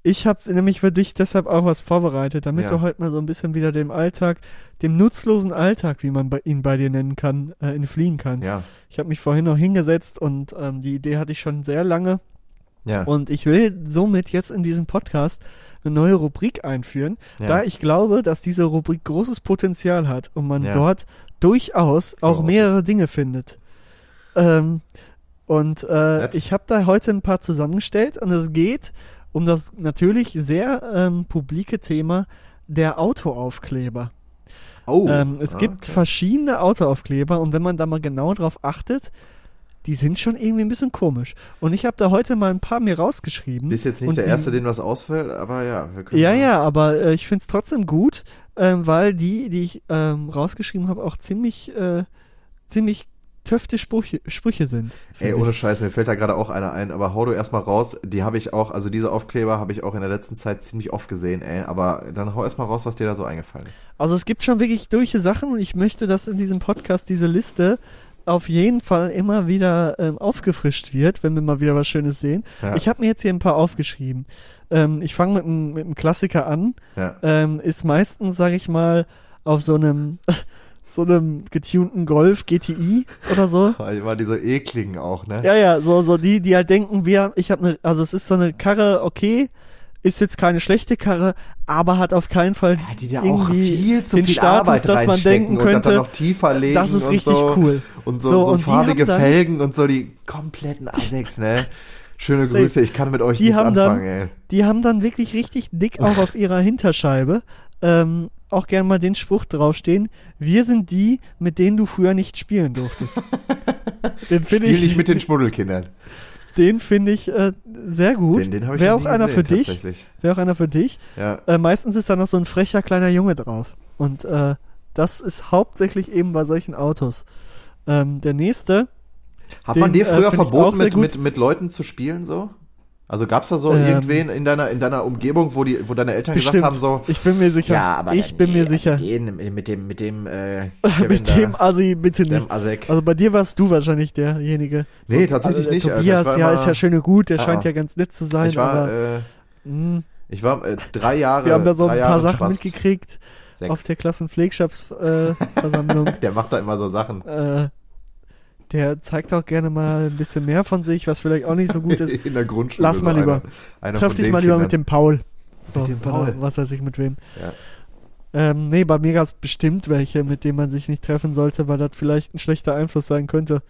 ich habe nämlich für dich deshalb auch was vorbereitet, damit Ja. du heute mal so ein bisschen wieder dem Alltag, dem nutzlosen Alltag, wie man bei, ihn bei dir nennen kann, äh, entfliehen kannst. Ja. Ich habe mich vorhin noch hingesetzt und ähm, die Idee hatte ich schon sehr lange Ja. und ich will somit jetzt in diesem Podcast eine neue Rubrik einführen, ja. da ich glaube, dass diese Rubrik großes Potenzial hat und man Ja. dort durchaus auch auf mehrere Dinge findet. Ähm, und äh, ich habe da heute ein paar zusammengestellt und es geht um das natürlich sehr ähm, publike Thema der Autoaufkleber. oh. ähm, es Ah, gibt okay. verschiedene Autoaufkleber und wenn man da mal genau drauf achtet, die sind schon irgendwie ein bisschen komisch. Und ich habe da heute mal ein paar mir rausgeschrieben. Bist jetzt nicht der die- Erste, den was ausfällt, aber ja, wir können Ja, mal- ja, aber äh, ich find's trotzdem gut, ähm, weil die, die ich ähm, rausgeschrieben habe, auch ziemlich, äh, ziemlich töfte Sprüche, Sprüche sind. Ey, finde ohne. Scheiß, mir fällt da gerade auch einer ein, aber hau du erstmal raus. Die habe ich auch, also diese Aufkleber habe ich auch in der letzten Zeit ziemlich oft gesehen, ey. Aber dann hau erstmal raus, was dir da so eingefallen ist. Also es gibt schon wirklich durche Sachen und ich möchte, dass in diesem Podcast diese Liste auf jeden Fall immer wieder ähm, aufgefrischt wird, wenn wir mal wieder was Schönes sehen. Ja. Ich habe mir jetzt hier ein paar aufgeschrieben. Ähm, ich fange mit einem Klassiker an. Ja. ähm, ist meistens, sag ich mal, auf so einem so einem getunten Golf GTI oder so. Weil war diese ekligen auch, ne? Ja, ja, so so die, die halt denken, wir, ich habe eine, also es ist so eine Karre, okay, ist jetzt keine schlechte Karre, aber hat auf keinen Fall Ja, die da auch viel zu den viel Status, Arbeit dass man denken und könnte, dann noch tiefer legen das ist und richtig so. cool. Und so, So, so, und farbige dann- Felgen und so die kompletten Asex, ne? Schöne Safe. Grüße, ich kann mit euch Die nichts haben dann- anfangen, ey. Die haben dann wirklich richtig dick auch auf ihrer Hinterscheibe ähm, auch gern mal den Spruch draufstehen, wir sind die, mit denen du früher nicht spielen durftest. den finde Spiel ich, nicht mit den Schmuddelkindern. Den finde ich äh, sehr gut. Den, den habe ich Wäre auch einer gesehen, für dich. Wäre auch einer für dich. Ja. Äh, meistens ist da noch so ein frecher kleiner Junge drauf. Und äh, das ist hauptsächlich eben bei solchen Autos. Ähm, der nächste, Hat Den, man dir äh, früher verboten, mit, mit, mit Leuten zu spielen so? Also gab's da so Ähm, irgendwen in deiner, in deiner Umgebung, wo, die, wo deine Eltern bestimmt. gesagt haben, so, ich bin mir sicher. Ja, aber ich bin mir nee, sicher. Also den mit dem, mit dem, äh, mit dem Assi bitte nicht. dem Asek. Also bei dir warst du wahrscheinlich derjenige. Nee, tatsächlich der nicht, Alter. Ich Tobias, war ja, immer- ist ja schön und gut, der Ah, scheint ah. ja ganz nett zu sein, ich war, aber äh, mh, ich war äh, drei Jahre. wir haben da so ein Jahre paar Sachen Spast. mitgekriegt Sechs. auf der Klassenpflegschaftsversammlung. Äh. Der macht da immer so Sachen. äh, der zeigt auch gerne mal ein bisschen mehr von sich, was vielleicht auch nicht so gut ist. In der Grundschule. Lass mal lieber. Einer, einer Treff dich mal lieber Kindern. mit dem Paul. So, Mit dem Paul. Was weiß ich mit wem. Ja. Ähm, nee, bei mir gab es bestimmt welche, mit denen man sich nicht treffen sollte, weil das vielleicht ein schlechter Einfluss sein könnte.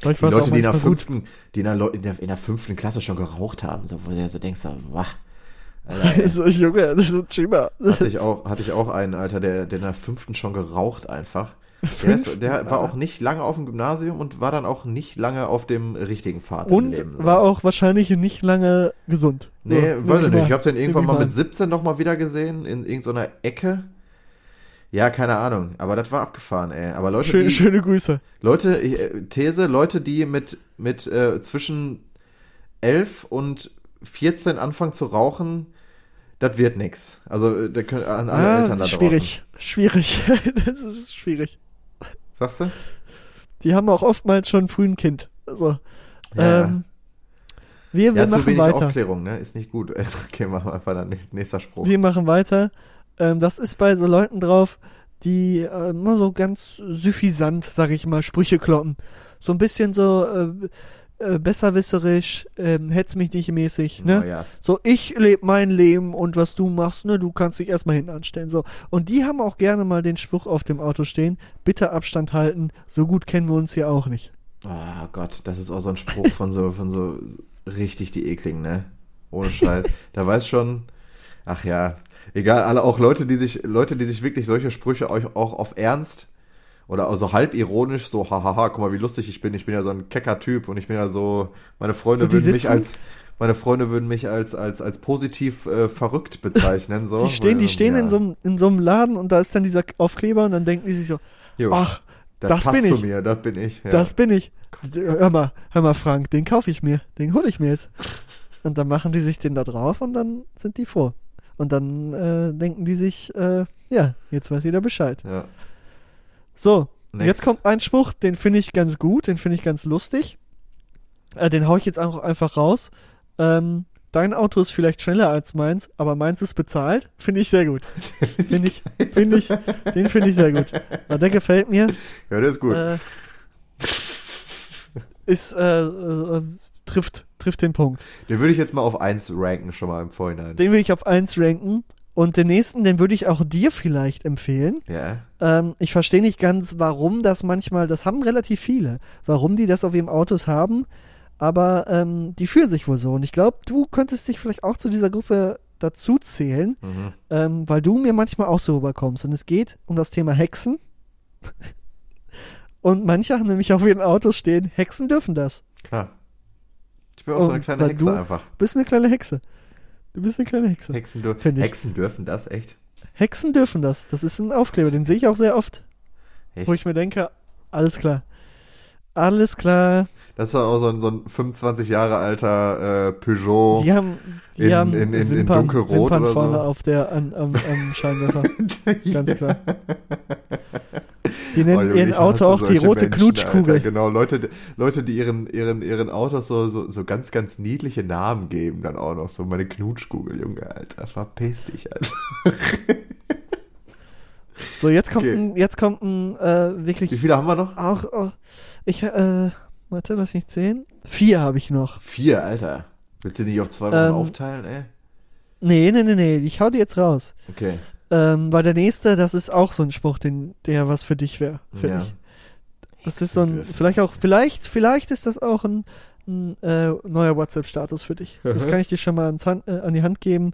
Vielleicht Die Leute, die in der, fünften, die in der, in, der, in der fünften Klasse schon geraucht haben, so, wo du so denkst, so, wach. Alter, so, Junge, das ist ein Schimmer. hatte, ich auch, hatte ich auch einen, Alter, der, der in der fünften schon geraucht einfach. Der, ist, der war auch nicht lange auf dem Gymnasium und war dann auch nicht lange auf dem richtigen Pfad Und Leben. so. war auch wahrscheinlich nicht lange gesund. Nee, So, weiß ich nicht. Ich habe den irgendwann mal mit an. 17 noch mal wieder gesehen, in irgendeiner Ecke. Ja, keine Ahnung. Aber das war abgefahren, ey. Aber Leute, Schöne, die, schöne Grüße. Leute, äh, These, Leute, die mit, mit äh, zwischen 11 und 14 anfangen zu rauchen, das wird nix. Also äh, da können, an alle Ah, Eltern da schwierig, schwierig. das ist schwierig. Sagst du? Die haben auch oftmals schon früh ein Kind. Also, Ja, ähm, wir, wir ja zu machen wenig weiter. Aufklärung, ne? Ist nicht gut. Okay, machen wir einfach dann nächster, nächster Spruch. Wir machen weiter. Ähm, das ist bei so Leuten drauf, die äh, immer so ganz suffisant, sag ich mal, Sprüche kloppen. So ein bisschen so äh, äh, besserwisserisch, ähm, hetz mich nicht mäßig, ne? Ja. So, ich lebe mein Leben und was du machst, ne, du kannst dich erstmal hinten anstellen. So. Und die haben auch gerne mal den Spruch auf dem Auto stehen, bitte Abstand halten, so gut kennen wir uns hier auch nicht. Oh Gott, das ist auch so ein Spruch von so, von so richtig die ekligen, ne? Ohne Scheiß. da weiß schon, ach ja, egal, alle auch Leute, die sich, Leute, die sich wirklich solche Sprüche auch, auch auf Ernst oder also halb ironisch so, hahaha, guck mal, wie lustig ich bin, ich bin ja so ein kecker Typ und ich bin ja so, meine Freunde So, würden mich als, meine Freunde würden mich als, als, als positiv äh, verrückt bezeichnen, so. Die stehen, die stehen ja. in, so einem, in so einem Laden und da ist dann dieser Aufkleber und dann denken die sich so, Jo, ach, das passt bin zu ich. mir, das bin ich. Ja. das bin ich. Hör mal, hör mal, Frank, den kaufe ich mir, den hole ich mir jetzt. Und dann machen die sich den da drauf und dann sind die vor. Und dann äh, denken die sich, äh, ja, jetzt weiß jeder Bescheid. ja. So, Next. jetzt kommt ein Spruch, den finde ich ganz gut, den finde ich ganz lustig. Äh, den hau ich jetzt auch einfach raus. Ähm, dein Auto ist vielleicht schneller als meins, aber meins ist bezahlt. Finde ich sehr gut. Finde ich, finde ich, den finde ich sehr gut. Weil der gefällt mir. Ja, das ist gut. Äh, ist, äh, äh, trifft, trifft den Punkt. Den würde ich jetzt mal auf 1 ranken, schon mal im Vorhinein. Den würde ich auf eins ranken. Und den nächsten, den würde ich auch dir vielleicht empfehlen. ja. Ähm, ich verstehe nicht ganz, warum das manchmal, das haben relativ viele, warum die das auf ihren Autos haben, aber ähm, die fühlen sich wohl so. Und ich glaube, du könntest dich vielleicht auch zu dieser Gruppe dazu zählen, Mhm. ähm, weil du mir manchmal auch so rüberkommst. Und es geht um das Thema Hexen. Und manche haben nämlich auf ihren Autos stehen, Hexen dürfen das. Klar. Ich bin auch so Und eine kleine Hexe du- einfach. Du bist eine kleine Hexe. Du bist eine kleine Hexe. Hexen, dür. Hexen dürfen das, echt? Hexen dürfen das. Das ist ein Aufkleber, den sehe ich auch sehr oft, echt? wo ich mir denke, alles klar. Alles klar. Das ist auch so ein, so ein 25 Jahre alter äh, Peugeot. Die haben, die. In- haben in- in- in Wimpern, dunkelrot Wimpern oder vorne so. auf der an, am, am Scheinwerfer. Ganz klar. Die Oh, nennen Junge, ihren Auto auch die rote Menschen, Knutschkugel. Alter. Genau, Leute, Leute, die ihren, ihren, ihren Autos so, so, so ganz, ganz niedliche Namen geben, dann auch noch so meine Knutschkugel, Junge, Alter, verpiss dich, Alter. So, jetzt kommt Okay. ein, jetzt kommt ein äh, Wie wirklich viele haben wir noch? auch, auch ich äh, warte, lass mich zählen. Vier habe ich noch. Vier, Alter. Willst du die nicht auf zwei Wochen Ähm, aufteilen, ey? Nee, nee, nee, nee, ich hau die jetzt raus. Okay. Ähm, weil der nächste, das ist auch so ein Spruch, den, der was für dich wäre, finde Ja. ich. Das ist so ein, vielleicht auch, vielleicht, vielleicht ist das auch ein, ein äh, neuer WhatsApp-Status für dich. Das kann ich dir schon mal ans Hand, äh, an die Hand geben.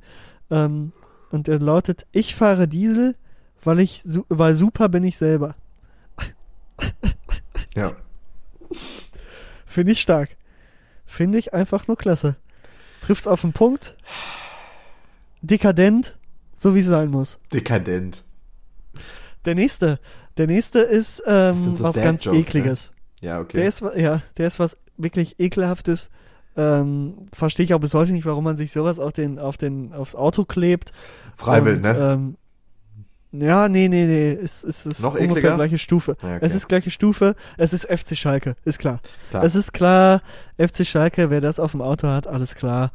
Ähm, Und der lautet, ich fahre Diesel, weil ich, weil super bin ich selber. Ja. Finde ich stark. Finde ich einfach nur klasse. Trifft's auf den Punkt. Dekadent, so wie es sein muss. Dekadent. Der nächste, der nächste ist ähm, so was ganz Jokes, ne? ekliges. Ja, okay. Der ist, ja, der ist was wirklich ekelhaftes. Ähm, Verstehe ich auch bis heute nicht, warum man sich sowas auf den, auf den, aufs Auto klebt. Freiwillig, ne? Ähm, ja, nee, nee, nee. Es, es ist Noch ungefähr ekliger? gleiche Stufe. Ja, okay. Es ist gleiche Stufe. Es ist FC Schalke, ist klar. Klar. Es ist klar, FC Schalke, wer das auf dem Auto hat, alles klar.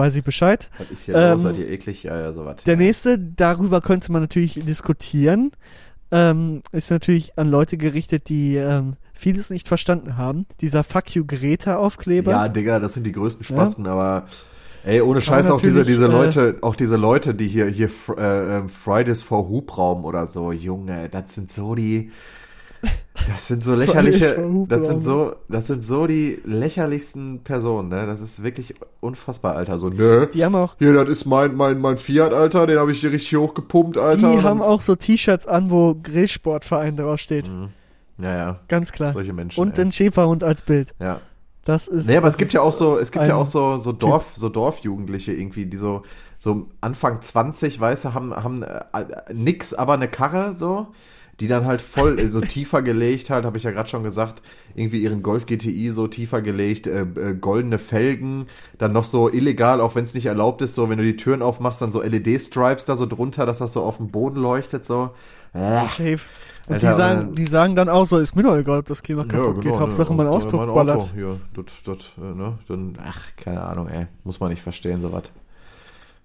Weiß ich Bescheid. Was ist los? ähm, Seid ihr eklig? Ja, ja, sowas. Der ja. nächste, darüber könnte man natürlich diskutieren, ähm, ist natürlich an Leute gerichtet, die ähm, vieles nicht verstanden haben. Dieser Fuck you Greta Aufkleber. Ja, Digga, das sind die größten Spasten, aber ey, ohne Scheiß auch diese, diese äh, Leute, auch diese Leute, die hier, hier äh, ähm, Fridays for Hubraum oder so, Junge, das sind so die, das sind so lächerliche, das sind so, das sind so die lächerlichsten Personen, ne, das ist wirklich unfassbar, Alter, so, nö, Die haben auch, hier, das ist mein, mein, mein Fiat, Alter, den habe ich hier richtig hochgepumpt, Alter. die haben auch so T-Shirts an, wo Grillsportverein draufsteht. ja, ja, Ganz klar. solche Menschen. Und ey. den Schäferhund als Bild. ja. Das ist. Nee, aber es gibt ja auch so, es gibt ja auch so, so Dorf, so Dorfjugendliche irgendwie, die so, so Anfang 20, weißt du, haben, haben äh, nix, aber eine Karre, so, die dann halt voll äh, so tiefer gelegt halt, habe ich ja gerade schon gesagt, irgendwie ihren Golf GTI so tiefer gelegt, äh, äh, goldene Felgen, dann noch so illegal, auch wenn es nicht erlaubt ist, so, wenn du die Türen aufmachst, dann so LED-Stripes da so drunter, dass das so auf dem Boden leuchtet, so. Äh, Safe. Und Alter, die, sagen, aber- die sagen dann auch so, ist mir doch egal, ob das Klima kaputt geht. Hauptsache mein und, äh, Auspuff mein ballert. Auto Hier, das, das, äh, ne, dann, ach, keine Ahnung, ey. Muss man nicht verstehen, sowas.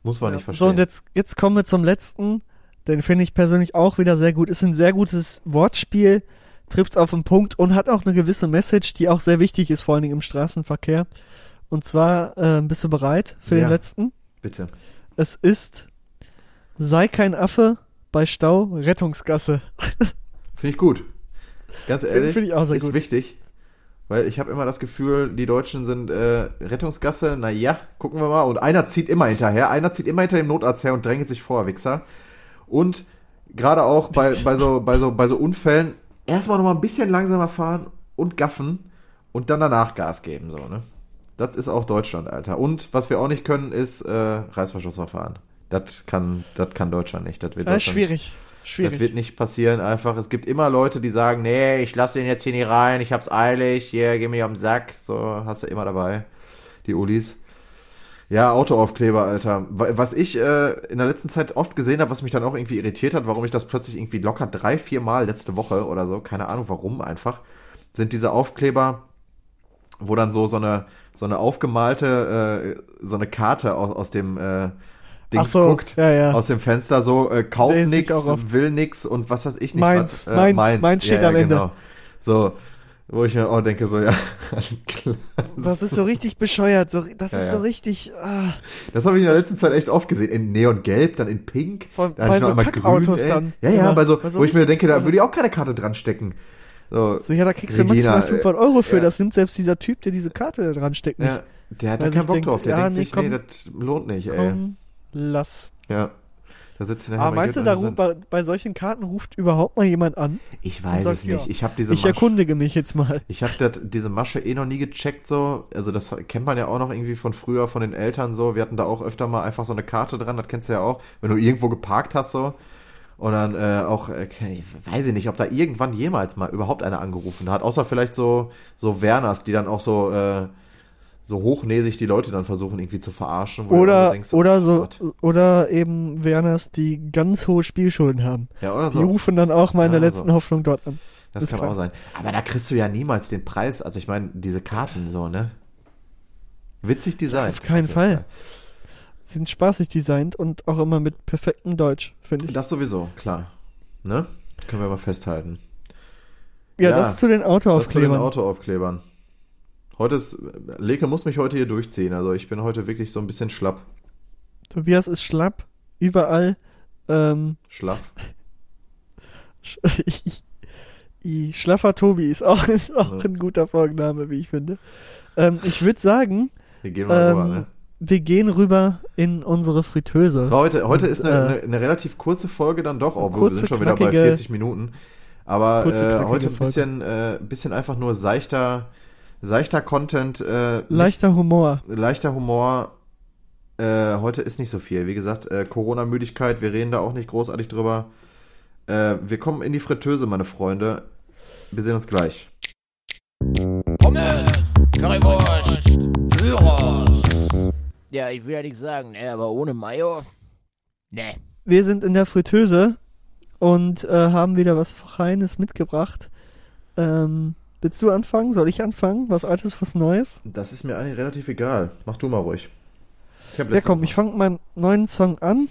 Muss man Ja. nicht So, verstehen. und jetzt, jetzt kommen wir zum letzten. Den finde ich persönlich auch wieder sehr gut. Ist ein sehr gutes Wortspiel, trifft's auf den Punkt und hat auch eine gewisse Message, die auch sehr wichtig ist, vor allen Dingen im Straßenverkehr. Und zwar, äh, bist du bereit für Ja. den letzten? Bitte. Es ist, sei kein Affe, bei Stau, Rettungsgasse. Finde ich gut. Ganz ehrlich, find ich auch sehr ist gut. wichtig. Weil ich habe immer das Gefühl, die Deutschen sind äh, Rettungsgasse, naja, gucken wir mal. Und einer zieht immer hinterher, einer zieht immer hinter dem Notarzt her und drängelt sich vor, Wichser. Und gerade auch bei, bei, so, bei, so, bei so Unfällen erstmal noch mal ein bisschen langsamer fahren und gaffen und dann danach Gas geben, so, ne? Das ist auch Deutschland, Alter. Und was wir auch nicht können, ist äh, Reißverschlussverfahren. Das kann, das kann Deutschland nicht. Das wird Äh, Deutschland schwierig. das Schwierig. wird nicht passieren, einfach. Es gibt immer Leute, die sagen, nee, ich lasse den jetzt hier nicht rein, ich hab's eilig, hier, geh mir am Sack. So, hast du immer dabei. Die Ulis. Ja, Autoaufkleber, Alter. Wa- Was ich äh, in der letzten Zeit oft gesehen habe, was mich dann auch irgendwie irritiert hat, warum ich das plötzlich irgendwie locker drei, vier Mal letzte Woche oder so, keine Ahnung warum einfach, sind diese Aufkleber, wo dann so, so eine, so eine aufgemalte, äh, so eine Karte aus, aus dem äh, Dings Ach so, guckt, ja, ja. aus dem Fenster so, äh, kauf nix, will nix und was weiß ich nicht. Meins, was, äh, meins, meins steht am Ende. So, wo ich mir auch denke, so, ja. Das ist so richtig bescheuert. So, das Ja, ist ja. so richtig. Ah, Das habe ich in der letzten Zeit echt oft gesehen. In Neongelb, dann in Pink. Von- dann bei so Kackautos ey. dann. Ja, ja, bei so, bei so wo ich mir denke, da würde ich auch keine Karte dran stecken. So, so, ja, da kriegst du Regina, maximal 500 Euro für. ja. Das nimmt selbst dieser Typ, der diese Karte da dran steckt, ja, der hat da keinen Bock denkt, drauf. Der ja, denkt nee, sich, komm, nee, das lohnt nicht, ey. Komm, lass. Ja. Da sitzt Aber mein meinst du, Geld Sand. bei, bei solchen Karten ruft überhaupt mal jemand an? Ich weiß und es sagt, nicht. ja, Ich habe diese Ich Masche- erkundige mich jetzt mal. Ich habe diese Masche eh noch nie gecheckt so. Also das kennt man ja auch noch irgendwie von früher von den Eltern so. Wir hatten da auch öfter mal einfach so eine Karte dran, das kennst du ja auch, wenn du irgendwo geparkt hast so. Und dann äh, auch, äh, weiß ich nicht, ob da irgendwann jemals mal überhaupt einer angerufen hat. Außer vielleicht so, so Werners, die dann auch so, äh, so hochnäsig die Leute dann versuchen irgendwie zu verarschen. Oder, denkst, oder oh so, Gott. oder eben Werners, die ganz hohe Spielschulden haben. Ja, oder Die so. rufen dann auch mal in der Ja, letzten so. Hoffnung dort an. Das ist kann klar. auch sein. Aber da kriegst du ja niemals den Preis. Also ich meine, diese Karten so, ne? Witzig Design. Auf keinen jeden Fall. Sind spaßig designt und auch immer mit perfektem Deutsch, finde ich. Das sowieso, klar. Ne? Können wir mal festhalten. ja, ja, das zu den Das zu den Autoaufklebern. Heute ist, Leke muss mich heute hier durchziehen. Also ich bin heute wirklich so ein bisschen schlapp. Tobias ist schlapp, überall. Ähm, Schlaff. Schlaffer Tobi ist auch, ist auch Ja. ein guter Folgenname, wie ich finde. Ähm, ich würde sagen, Wir gehen mal Ähm, rüber, ne? wir gehen rüber in unsere Fritteuse. Das war heute, heute Und, ist eine, äh, eine, eine relativ kurze Folge dann doch, obwohl wir kurze, sind schon wieder bei knackige- 40 Minuten. Aber Kurze, äh, heute ein bisschen, äh, bisschen einfach nur seichter, seichter Content, äh, nicht- Leichter Humor. leichter Humor. Äh, heute ist nicht so viel. Wie gesagt, äh, Corona-Müdigkeit, wir reden da auch nicht großartig drüber. Äh, wir kommen in die Fritteuse, meine Freunde. Wir sehen uns gleich. Pommes, Currywurst, Gyros. Ja, ich will ja nichts sagen, ne, aber ohne Mayo, ne. Wir sind in der Fritteuse und äh, haben wieder was Feines mitgebracht. Ähm, willst du anfangen? Soll ich anfangen? Was Altes, was Neues? Das ist mir eigentlich relativ egal. Mach du mal ruhig. Ja, komm, Woche- ich fange meinen neuen Song an.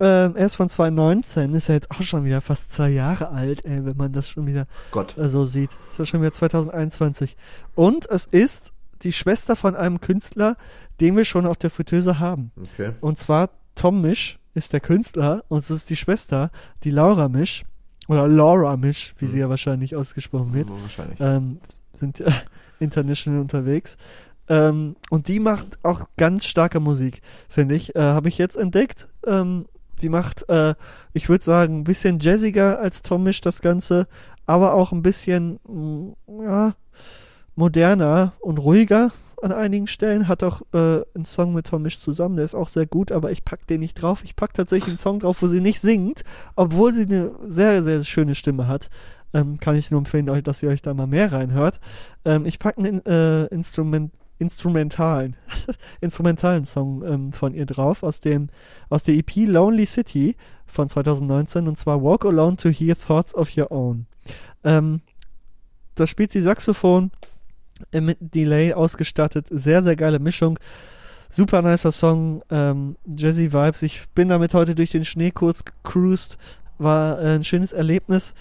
Ähm, er ist von 2019, ist ja jetzt auch schon wieder fast zwei Jahre alt, ey, wenn man das schon wieder Gott. äh, so sieht. Ist ja schon wieder 2021. Und es ist die Schwester von einem Künstler, den wir schon auf der Fritteuse haben. Okay. Und zwar Tom Misch ist der Künstler und es ist die Schwester, die Laura Misch. Oder Laura Misch, wie sie Mhm. ja wahrscheinlich ausgesprochen wird. Wahrscheinlich. Ähm, sind ja international unterwegs. Ähm, und die macht auch ganz starke Musik, finde ich. Äh, Habe ich jetzt entdeckt. Ähm, die macht, äh, ich würde sagen, ein bisschen jazziger als Tom Misch das Ganze, aber auch ein bisschen, mm, ja, moderner und ruhiger an einigen Stellen. Hat auch äh, einen Song mit Tom Misch zusammen, der ist auch sehr gut, aber ich pack den nicht drauf. Ich pack tatsächlich einen Song drauf, wo sie nicht singt, obwohl sie eine sehr, sehr schöne Stimme hat. Ähm, kann ich nur empfehlen, dass ihr euch da mal mehr reinhört. Ähm, ich packe einen äh, Instrument, instrumentalen, instrumentalen Song ähm, von ihr drauf aus dem aus der EP Lonely City von 2019 und zwar Walk Alone to Hear Thoughts of Your Own. Ähm, da spielt sie Saxophon mit Delay ausgestattet, sehr sehr geile Mischung. Super nicer Song, ähm, Jazzy Vibes. Ich bin damit heute durch den Schnee kurz gecruised. War äh, ein schönes Erlebnis.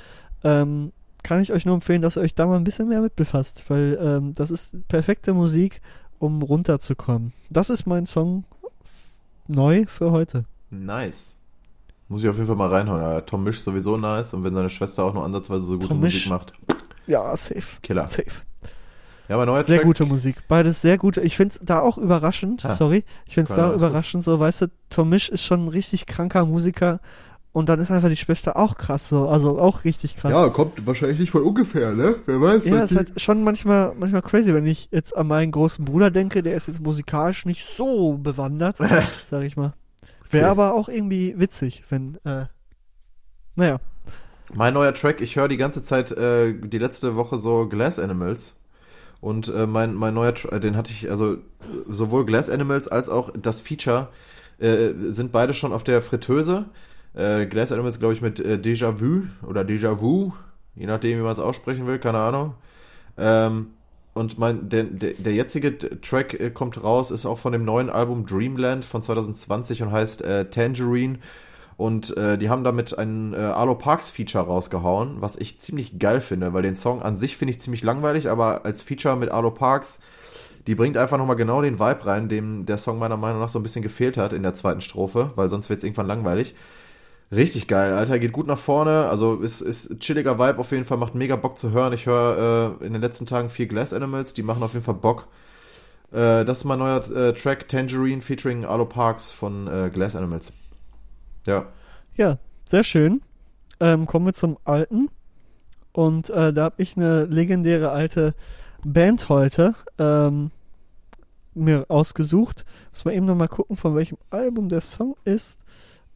Ähm, kann ich euch nur empfehlen, dass ihr euch da mal ein bisschen mehr mit befasst, weil ähm, das ist perfekte Musik, um runterzukommen. Das ist mein Song neu für heute. Nice. Muss ich auf jeden Fall mal reinhauen. Ja, Tom Misch sowieso nice. Und wenn seine Schwester auch nur ansatzweise so gute Tom Musik Misch. macht. Ja, safe. Killer. Safe. Ja, mein neuer Sehr Track. gute Musik. Beides sehr gute. Ich finde es da auch überraschend. Ah. Sorry. Ich finde es Keine da ist gut. überraschend. So, weißt du, Tom Misch ist schon ein richtig kranker Musiker. Und dann ist einfach die Schwester auch krass. So. Also auch richtig krass. Ja, kommt wahrscheinlich nicht von ungefähr, ne? Wer weiß. Ja, ist die- halt schon manchmal, manchmal crazy, wenn ich jetzt an meinen großen Bruder denke, der ist jetzt musikalisch nicht so bewandert, sag ich mal. Wäre Okay. aber auch irgendwie witzig, wenn, äh, naja. Mein neuer Track, ich höre die ganze Zeit, äh, die letzte Woche so Glass Animals. Und äh, mein, mein neuer Track, den hatte ich, also äh, sowohl Glass Animals als auch das Feature äh, sind beide schon auf der Fritteuse. Äh, Glass Animals, glaube ich, mit äh, Déjà Vu oder Déjà Vu, je nachdem, wie man es aussprechen will, keine Ahnung. Ähm, und mein, der, der, der jetzige Track äh, kommt raus, ist auch von dem neuen Album Dreamland von 2020 und heißt äh, Tangerine. Und äh, die haben damit ein äh, Arlo Parks Feature rausgehauen, was ich ziemlich geil finde, weil den Song an sich finde ich ziemlich langweilig, aber als Feature mit Arlo Parks, die bringt einfach nochmal genau den Vibe rein, dem der Song meiner Meinung nach so ein bisschen gefehlt hat in der zweiten Strophe, weil sonst wird es irgendwann langweilig. Richtig geil, Alter, geht gut nach vorne, also ist, ist chilliger Vibe auf jeden Fall, macht mega Bock zu hören. Ich höre äh, in den letzten Tagen viel Glass Animals, die machen auf jeden Fall Bock. Äh, das ist mein neuer äh, Track Tangerine featuring Arlo Parks von äh, Glass Animals. Ja. Ja, sehr schön. Ähm, kommen wir zum Alten. Und äh, da habe ich eine legendäre alte Band heute ähm, mir ausgesucht. Muss man eben noch mal gucken, von welchem Album der Song ist.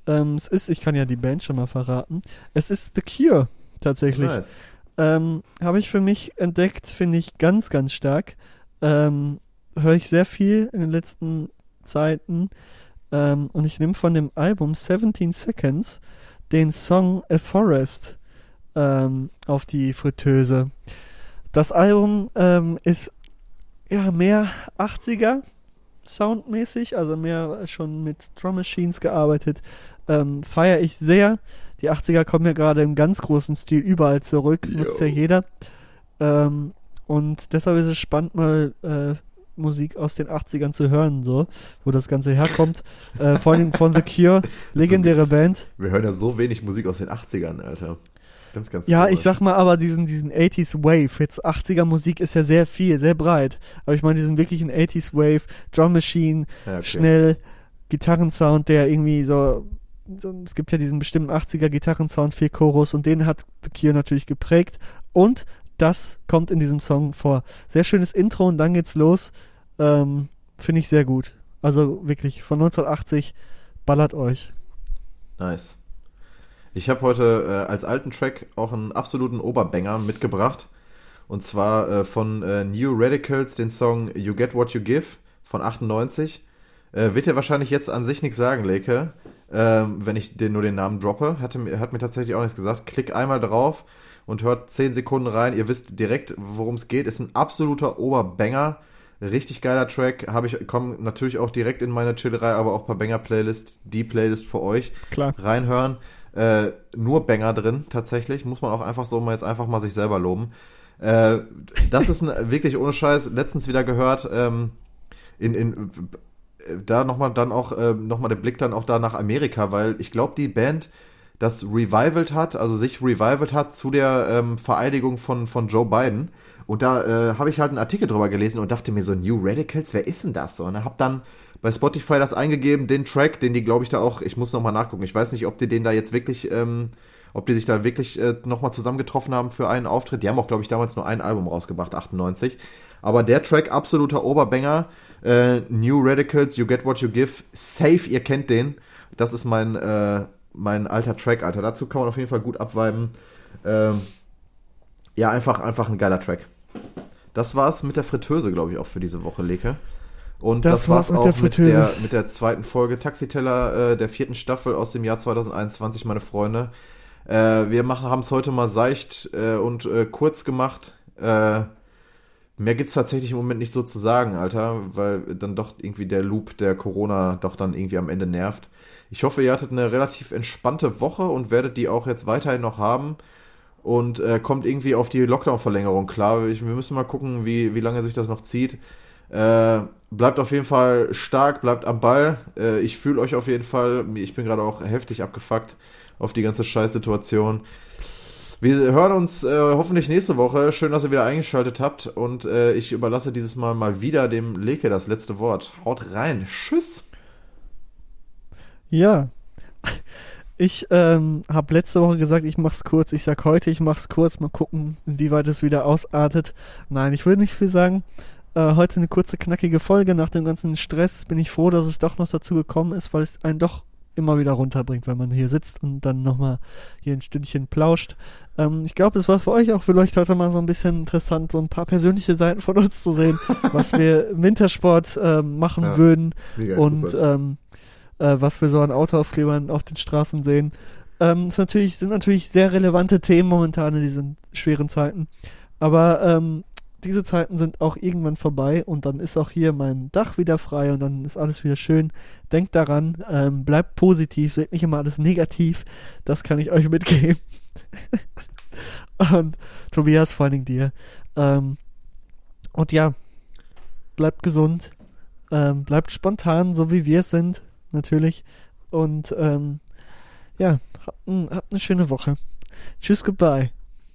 Ähm, es ist, ich kann ja die Band schon mal verraten. Es ist The Cure tatsächlich. Nice. Ähm, Habe ich für mich entdeckt, finde ich ganz, ganz stark. Ähm, Höre ich sehr viel in den letzten Zeiten. Ähm, und ich nehme von dem Album 17 Seconds den Song A Forest ähm, auf die Fritteuse. Das Album ähm, ist ja mehr 80er soundmäßig, also mehr schon mit Drum Machines gearbeitet. Ähm, Feiere ich sehr. Die 80er kommen ja gerade im ganz großen Stil überall zurück, nutzt ja jeder. Ähm, und deshalb ist es spannend, mal äh, Musik aus den 80ern zu hören, so, wo das Ganze herkommt. äh, vor allem von The Cure, legendäre Band. Wir hören ja so wenig Musik aus den 80ern, Alter. Ganz, ganz Ja, komisch. ich sag mal aber diesen, diesen 80s Wave. Jetzt 80er Musik ist ja sehr viel, sehr breit. Aber ich meine diesen wirklichen 80s Wave, Drum Machine, Ja, okay. schnell, Gitarrensound, der irgendwie so, so, es gibt ja diesen bestimmten 80er Gitarrensound, viel Chorus und den hat The Cure natürlich geprägt. Und das kommt in diesem Song vor. Sehr schönes Intro und dann geht's los. Ähm, Finde ich sehr gut. Also wirklich, von 1980 ballert euch. Nice. Ich habe heute äh, als alten Track auch einen absoluten Oberbanger mitgebracht. Und zwar äh, von äh, New Radicals den Song You Get What You Give von 98. Äh, wird dir wahrscheinlich jetzt an sich nichts sagen, Leke, ähm, wenn ich dir nur den Namen droppe. Hatte, hat mir tatsächlich auch nichts gesagt. Klick einmal drauf und hört 10 Sekunden rein. Ihr wisst direkt, worum es geht. Ist ein absoluter Oberbanger. Richtig geiler Track. Habe ich, kommen natürlich auch direkt in meine Chillerei, aber auch per Banger-Playlist. Die Playlist für euch Klar. reinhören. Äh, nur Banger drin, tatsächlich. Muss man auch einfach so mal jetzt einfach mal sich selber loben. Äh, das ist ein, wirklich ohne Scheiß. Letztens wieder gehört. Ähm, in, in, äh, da nochmal dann auch äh, nochmal der Blick dann auch da nach Amerika, weil ich glaube, die Band das revivalt hat, also sich revivalt hat zu der ähm, Vereidigung von, von Joe Biden. Und da äh, habe ich halt einen Artikel drüber gelesen und dachte mir so, New Radicals, wer ist denn das so? Und habe dann bei Spotify das eingegeben, den Track, den die, glaube ich, da auch, ich muss nochmal nachgucken, ich weiß nicht, ob die den da jetzt wirklich, ähm, ob die sich da wirklich äh, nochmal zusammengetroffen haben für einen Auftritt. Die haben auch, glaube ich, damals nur ein Album rausgebracht, 98. Aber der Track, absoluter Oberbanger. Äh, New Radicals, You Get What You Give. Safe, ihr kennt den. Das ist mein, äh, mein alter Track, Alter. Dazu kann man auf jeden Fall gut abweiben. Ähm, ja, einfach, einfach ein geiler Track. Das war's mit der Fritteuse, glaube ich, auch für diese Woche, Leke. Und Das das, war's war's mit auch der mit der, mit der zweiten Folge Taxiteller äh, der vierten Staffel aus dem Jahr 2021, meine Freunde. Äh, wir haben es heute mal seicht äh, und äh, kurz gemacht. Mehr gibt's tatsächlich im Moment nicht so zu sagen, Alter, weil dann doch irgendwie der Loop der Corona doch dann irgendwie am Ende nervt. Ich hoffe, ihr hattet eine relativ entspannte Woche und werdet die auch jetzt weiterhin noch haben und äh, kommt irgendwie auf die Lockdown-Verlängerung klar. Ich, wir müssen mal gucken, wie, wie lange sich das noch zieht. Äh, bleibt auf jeden Fall stark, bleibt am Ball. Äh, ich fühle euch auf jeden Fall. Ich bin gerade auch heftig abgefuckt auf die ganze Scheißsituation. Wir hören uns äh, hoffentlich nächste Woche. Schön, dass ihr wieder eingeschaltet habt. Und äh, ich überlasse dieses Mal mal wieder dem Leke das letzte Wort. Haut rein. Tschüss. Ja. Ich ähm, habe letzte Woche gesagt, ich mach's kurz. Ich sag heute, ich mach's kurz. Mal gucken, inwieweit es wieder ausartet. Nein, ich will nicht viel sagen. Äh, heute eine kurze, knackige Folge. Nach dem ganzen Stress bin ich froh, dass es doch noch dazu gekommen ist, weil es einen doch immer wieder runterbringt, wenn man hier sitzt und dann nochmal hier ein Stündchen plauscht. Ähm, ich glaube, es war für euch auch vielleicht heute mal so ein bisschen interessant, so ein paar persönliche Seiten von uns zu sehen, was wir im Wintersport ähm, machen Ja. würden und ähm, äh, was wir so an Autoaufklebern auf den Straßen sehen. Ähm, ist natürlich, sind natürlich sehr relevante Themen momentan in diesen schweren Zeiten. Aber ähm, diese Zeiten sind auch irgendwann vorbei und dann ist auch hier mein Dach wieder frei und dann ist alles wieder schön. Denkt daran, ähm, bleibt positiv, seht nicht immer alles negativ. Das kann ich euch mitgeben. und Tobias, vor allen Dingen dir. Ähm, und ja, bleibt gesund, ähm, bleibt spontan, so wie wir es sind, natürlich. Und ähm, ja, habt, habt eine schöne Woche. Tschüss, goodbye.